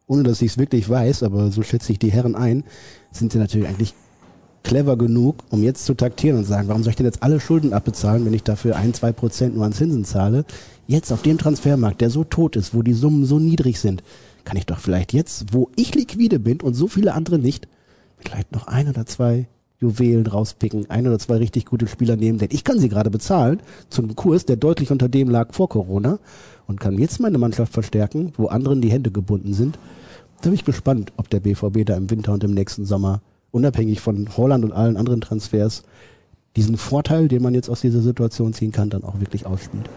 ohne dass ich es wirklich weiß, aber so schätze ich die Herren ein, sind sie natürlich eigentlich clever genug, um jetzt zu taktieren und sagen, warum soll ich denn jetzt alle Schulden abbezahlen, wenn ich dafür ein, zwei Prozent nur an Zinsen zahle? Jetzt auf dem Transfermarkt, der so tot ist, wo die Summen so niedrig sind, kann ich doch vielleicht jetzt, wo ich liquide bin und so viele andere nicht, vielleicht noch ein oder zwei Juwelen rauspicken, ein oder zwei richtig gute Spieler nehmen, denn ich kann sie gerade bezahlen zum Kurs, der deutlich unter dem lag vor Corona und kann jetzt meine Mannschaft verstärken, wo anderen die Hände gebunden sind. Da bin ich gespannt, ob der BVB da im Winter und im nächsten Sommer unabhängig von Holland und allen anderen Transfers, diesen Vorteil, den man jetzt aus dieser Situation ziehen kann, dann auch wirklich ausspielt.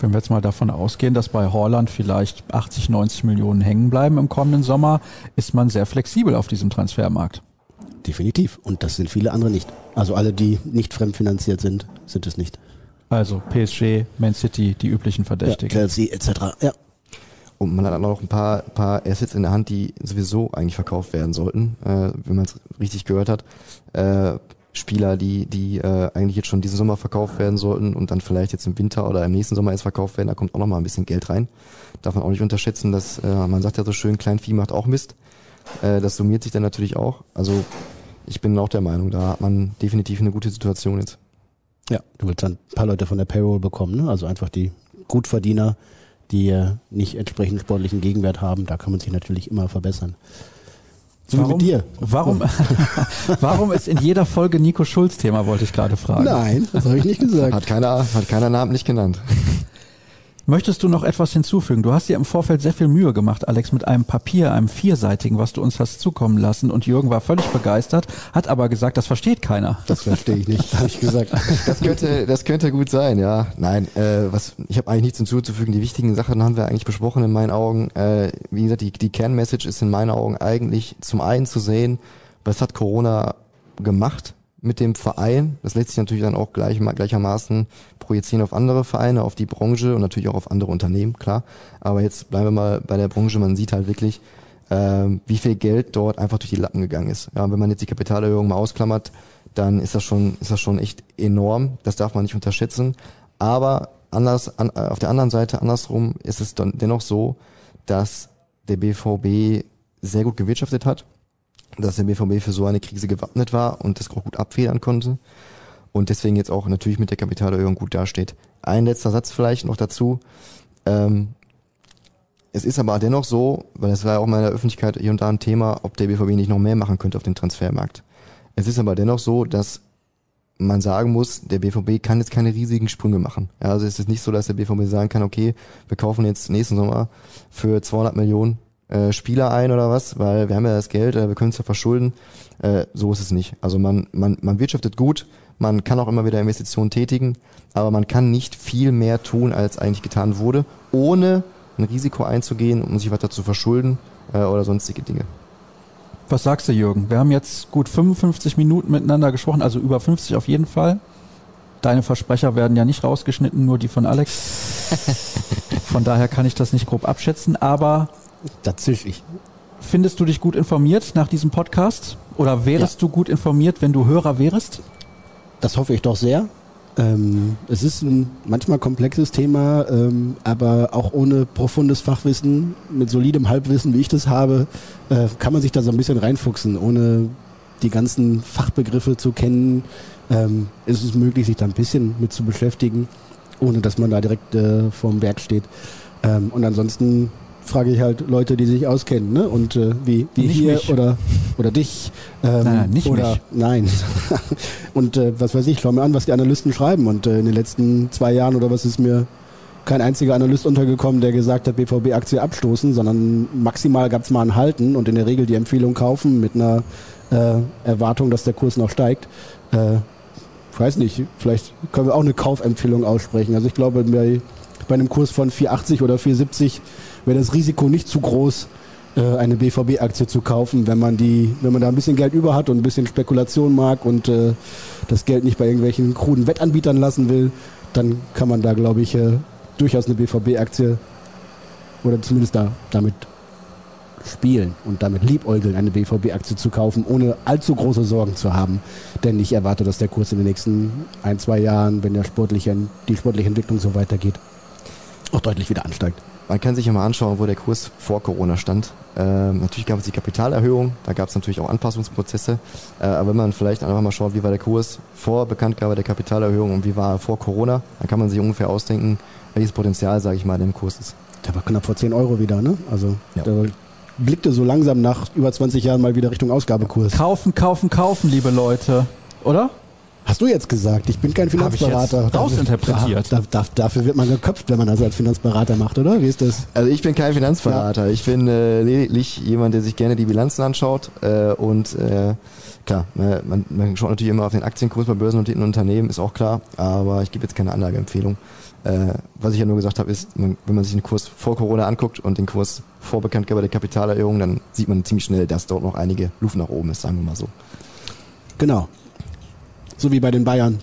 Wenn wir jetzt mal davon ausgehen, dass bei Holland vielleicht 80, 90 Millionen hängen bleiben im kommenden Sommer, ist man sehr flexibel auf diesem Transfermarkt. Definitiv. Und das sind viele andere nicht. Also alle, die nicht fremdfinanziert sind, sind es nicht. Also PSG, Man City, die üblichen Verdächtigen. Ja, Chelsea etc. Ja. Und man hat auch noch ein paar, paar Assets in der Hand, die sowieso eigentlich verkauft werden sollten, äh, wenn man es richtig gehört hat. Äh, Spieler, die, die äh, eigentlich jetzt schon diesen Sommer verkauft werden sollten und dann vielleicht jetzt im Winter oder im nächsten Sommer erst verkauft werden, da kommt auch noch mal ein bisschen Geld rein. Darf man auch nicht unterschätzen, dass äh, man sagt ja so schön, Kleinvieh macht auch Mist. Äh, das summiert sich dann natürlich auch. Also ich bin auch der Meinung, da hat man definitiv eine gute Situation jetzt. Ja, du willst dann ein paar Leute von der Payroll bekommen, ne? Also einfach die Gutverdiener, die äh, nicht entsprechend sportlichen Gegenwert haben. Da kann man sich natürlich immer verbessern. So warum, mit dir. Warum, warum ist in jeder Folge Nico Schulz Thema, wollte ich gerade fragen. Nein, das habe ich nicht gesagt. Hat keiner, hat keiner Namen nicht genannt. Möchtest du noch etwas hinzufügen? Du hast dir im Vorfeld sehr viel Mühe gemacht, Alex, mit einem Papier, einem vierseitigen, was du uns hast zukommen lassen. Und Jürgen war völlig begeistert, hat aber gesagt, das versteht keiner. Das verstehe ich nicht, habe ich gesagt. Das könnte, das könnte gut sein, ja. Nein, äh, was, ich habe eigentlich nichts hinzuzufügen. Die wichtigen Sachen haben wir eigentlich besprochen in meinen Augen. Äh, wie gesagt, die, die Kernmessage ist in meinen Augen eigentlich zum einen zu sehen, was hat Corona gemacht mit dem Verein. Das lässt sich natürlich dann auch gleich, gleichermaßen projizieren auf andere Vereine, auf die Branche und natürlich auch auf andere Unternehmen, klar. Aber jetzt bleiben wir mal bei der Branche. Man sieht halt wirklich, ähm, wie viel Geld dort einfach durch die Lappen gegangen ist. Ja, wenn man jetzt die Kapitalerhöhung mal ausklammert, dann ist das schon, ist das schon echt enorm. Das darf man nicht unterschätzen. Aber anders, an, äh, auf der anderen Seite, andersrum, ist es dann dennoch so, dass der BVB sehr gut gewirtschaftet hat dass der BVB für so eine Krise gewappnet war und das auch gut abfedern konnte und deswegen jetzt auch natürlich mit der Kapitalerhöhung gut dasteht. Ein letzter Satz vielleicht noch dazu. Ähm, es ist aber dennoch so, weil es war ja auch mal in der Öffentlichkeit hier und da ein Thema, ob der BVB nicht noch mehr machen könnte auf dem Transfermarkt. Es ist aber dennoch so, dass man sagen muss, der BVB kann jetzt keine riesigen Sprünge machen. Also es ist nicht so, dass der BVB sagen kann, okay, wir kaufen jetzt nächsten Sommer für 200 Millionen äh, Spieler ein oder was, weil wir haben ja das Geld, äh, wir können es ja verschulden. Äh, so ist es nicht. Also man, man, man wirtschaftet gut, man kann auch immer wieder Investitionen tätigen, aber man kann nicht viel mehr tun, als eigentlich getan wurde, ohne ein Risiko einzugehen, um sich weiter zu verschulden äh, oder sonstige Dinge. Was sagst du, Jürgen? Wir haben jetzt gut 55 Minuten miteinander gesprochen, also über 50 auf jeden Fall. Deine Versprecher werden ja nicht rausgeschnitten, nur die von Alex. Von daher kann ich das nicht grob abschätzen, aber Dazwischen. Findest du dich gut informiert nach diesem Podcast? Oder wärst ja. du gut informiert, wenn du Hörer wärst? Das hoffe ich doch sehr. Ähm, es ist ein manchmal komplexes Thema, ähm, aber auch ohne profundes Fachwissen, mit solidem Halbwissen, wie ich das habe, äh, kann man sich da so ein bisschen reinfuchsen. Ohne die ganzen Fachbegriffe zu kennen, ähm, ist es möglich, sich da ein bisschen mit zu beschäftigen, ohne dass man da direkt äh, vorm Werk steht. Ähm, und ansonsten frage ich halt Leute, die sich auskennen, ne? Und äh, wie, wie Nicht hier mich. oder oder dich. Ähm, Nein, nicht oder, mich. Nein. und äh, was weiß ich, schau mir an, was die Analysten schreiben. Und äh, in den letzten zwei Jahren oder was ist mir kein einziger Analyst untergekommen, der gesagt hat, BVB-Aktie abstoßen, sondern maximal gab es mal ein Halten und in der Regel die Empfehlung kaufen mit einer äh, Erwartung, dass der Kurs noch steigt. Äh, ich weiß nicht, vielleicht können wir auch eine Kaufempfehlung aussprechen. Also ich glaube, bei, bei einem Kurs von 4,80 oder 4,70 wäre das Risiko nicht zu groß, äh, eine BVB-Aktie zu kaufen, wenn man die, wenn man da ein bisschen Geld über hat und ein bisschen Spekulation mag und äh, das Geld nicht bei irgendwelchen kruden Wettanbietern lassen will, dann kann man da, glaube ich, äh, durchaus eine BVB-Aktie oder zumindest da damit spielen und damit liebäugeln, eine BVB-Aktie zu kaufen, ohne allzu große Sorgen zu haben. Denn ich erwarte, dass der Kurs in den nächsten ein, zwei Jahren, wenn der sportliche, die sportliche Entwicklung so weitergeht, auch deutlich wieder ansteigt. Man kann sich ja mal anschauen, wo der Kurs vor Corona stand. Ähm, natürlich gab es die Kapitalerhöhung, da gab es natürlich auch Anpassungsprozesse. Äh, aber wenn man vielleicht einfach mal schaut, wie war der Kurs vor Bekanntgabe der Kapitalerhöhung und wie war er vor Corona, dann kann man sich ungefähr ausdenken, welches Potenzial, sage ich mal, im Kurs ist. Der war knapp vor 10 Euro wieder, ne? Also Ja. der blickte so langsam nach über 20 Jahren mal wieder Richtung Ausgabekurs. Kaufen, kaufen, kaufen, liebe Leute. Oder? Hast du jetzt gesagt? Ich bin kein Finanzberater. rausinterpretiert. Da, da, dafür wird man geköpft, wenn man das als Finanzberater macht, oder? Wie ist das? Also ich bin kein Finanzberater. Ich bin äh, lediglich jemand, der sich gerne die Bilanzen anschaut äh, und äh, klar, ne, man, man schaut natürlich immer auf den Aktienkurs bei börsennotierten Unternehmen, ist auch klar, aber ich gebe jetzt keine Anlageempfehlung. Äh, was ich ja nur gesagt habe, ist, man, wenn man sich den Kurs vor Corona anguckt und den Kurs vor Bekanntgabe der Kapitalerhöhung, dann sieht man ziemlich schnell, dass dort noch einige Luft nach oben ist, sagen wir mal so. Genau. So wie bei den Bayern.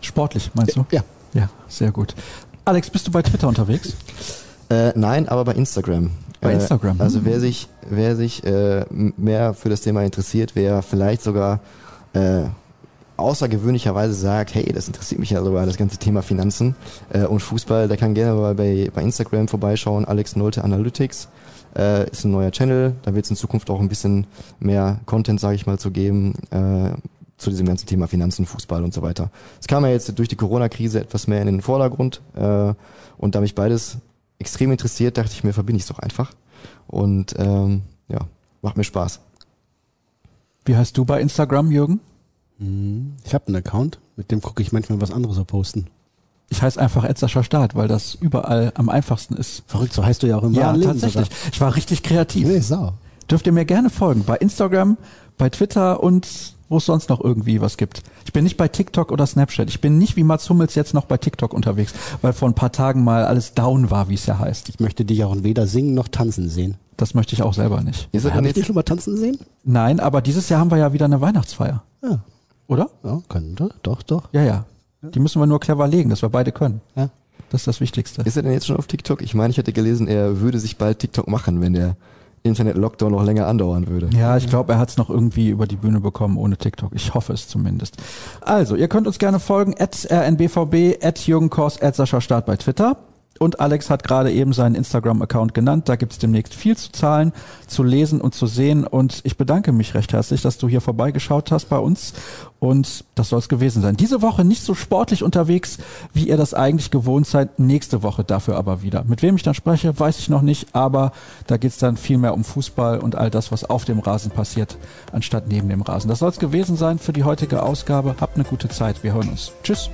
Sportlich, meinst du? Ja. Ja, sehr gut. Alex, bist du bei Twitter unterwegs? Äh, nein, aber bei Instagram. Bei Äh, Instagram, Also hm. wer sich, wer sich äh, mehr für das Thema interessiert, wer vielleicht sogar äh, außergewöhnlicherweise sagt, hey, das interessiert mich ja sogar, das ganze Thema Finanzen äh, und Fußball, der kann gerne mal bei, bei Instagram vorbeischauen, Alex Nolte Analytics. Äh, ist ein neuer Channel, da wird es in Zukunft auch ein bisschen mehr Content, sage ich mal, zu geben, äh, zu diesem ganzen Thema Finanzen, Fußball und so weiter. Es kam ja jetzt durch die Corona-Krise etwas mehr in den Vordergrund äh, und da mich beides extrem interessiert, dachte ich mir, verbinde ich es doch einfach. Und ähm, ja, macht mir Spaß. Wie heißt du bei Instagram, Jürgen? Ich habe einen Account, mit dem gucke ich manchmal was anderes posten. Ich heiße einfach Etzascher Start, weil das überall am einfachsten ist. Verrückt, so heißt du ja auch im Ja, Leben tatsächlich. Ich war richtig kreativ. Sogar. Nee, Sau. Dürft ihr mir gerne folgen. Bei Instagram, bei Twitter und wo es sonst noch irgendwie was gibt. Ich bin nicht bei TikTok oder Snapchat. Ich bin nicht wie Mats Hummels jetzt noch bei TikTok unterwegs, weil vor ein paar Tagen mal alles down war, wie es ja heißt. Ich möchte dich auch weder singen noch tanzen sehen. Das möchte ich auch selber nicht. Ihr seid Habe dann ich dich schon mal tanzen sehen? Nein, aber dieses Jahr haben wir ja wieder eine Weihnachtsfeier. Ja, Oder? ja könnte. Doch, doch. Ja, ja. Die müssen wir nur clever legen, dass wir beide können. Ja. Das ist das Wichtigste. ist er denn jetzt schon auf TikTok? Ich meine, ich hatte gelesen, er würde sich bald TikTok machen, wenn der Internet-Lockdown noch länger andauern würde. Ja, ich glaube, er hat es noch irgendwie über die Bühne bekommen ohne TikTok. Ich hoffe es zumindest. Also, ihr könnt uns gerne folgen, at rnbvb, at Jürgen at Sascha Start bei Twitter. Und Alex hat gerade eben seinen Instagram-Account genannt. Da gibt's demnächst viel zu zahlen, zu lesen und zu sehen. Und ich bedanke mich recht herzlich, dass du hier vorbeigeschaut hast bei uns. Und das soll es gewesen sein. Diese Woche nicht so sportlich unterwegs, wie ihr das eigentlich gewohnt seid. Nächste Woche dafür aber wieder. Mit wem ich dann spreche, weiß ich noch nicht. Aber da geht's dann viel mehr um Fußball und all das, was auf dem Rasen passiert, anstatt neben dem Rasen. Das soll es gewesen sein für die heutige Ausgabe. Habt eine gute Zeit. Wir hören uns. Tschüss.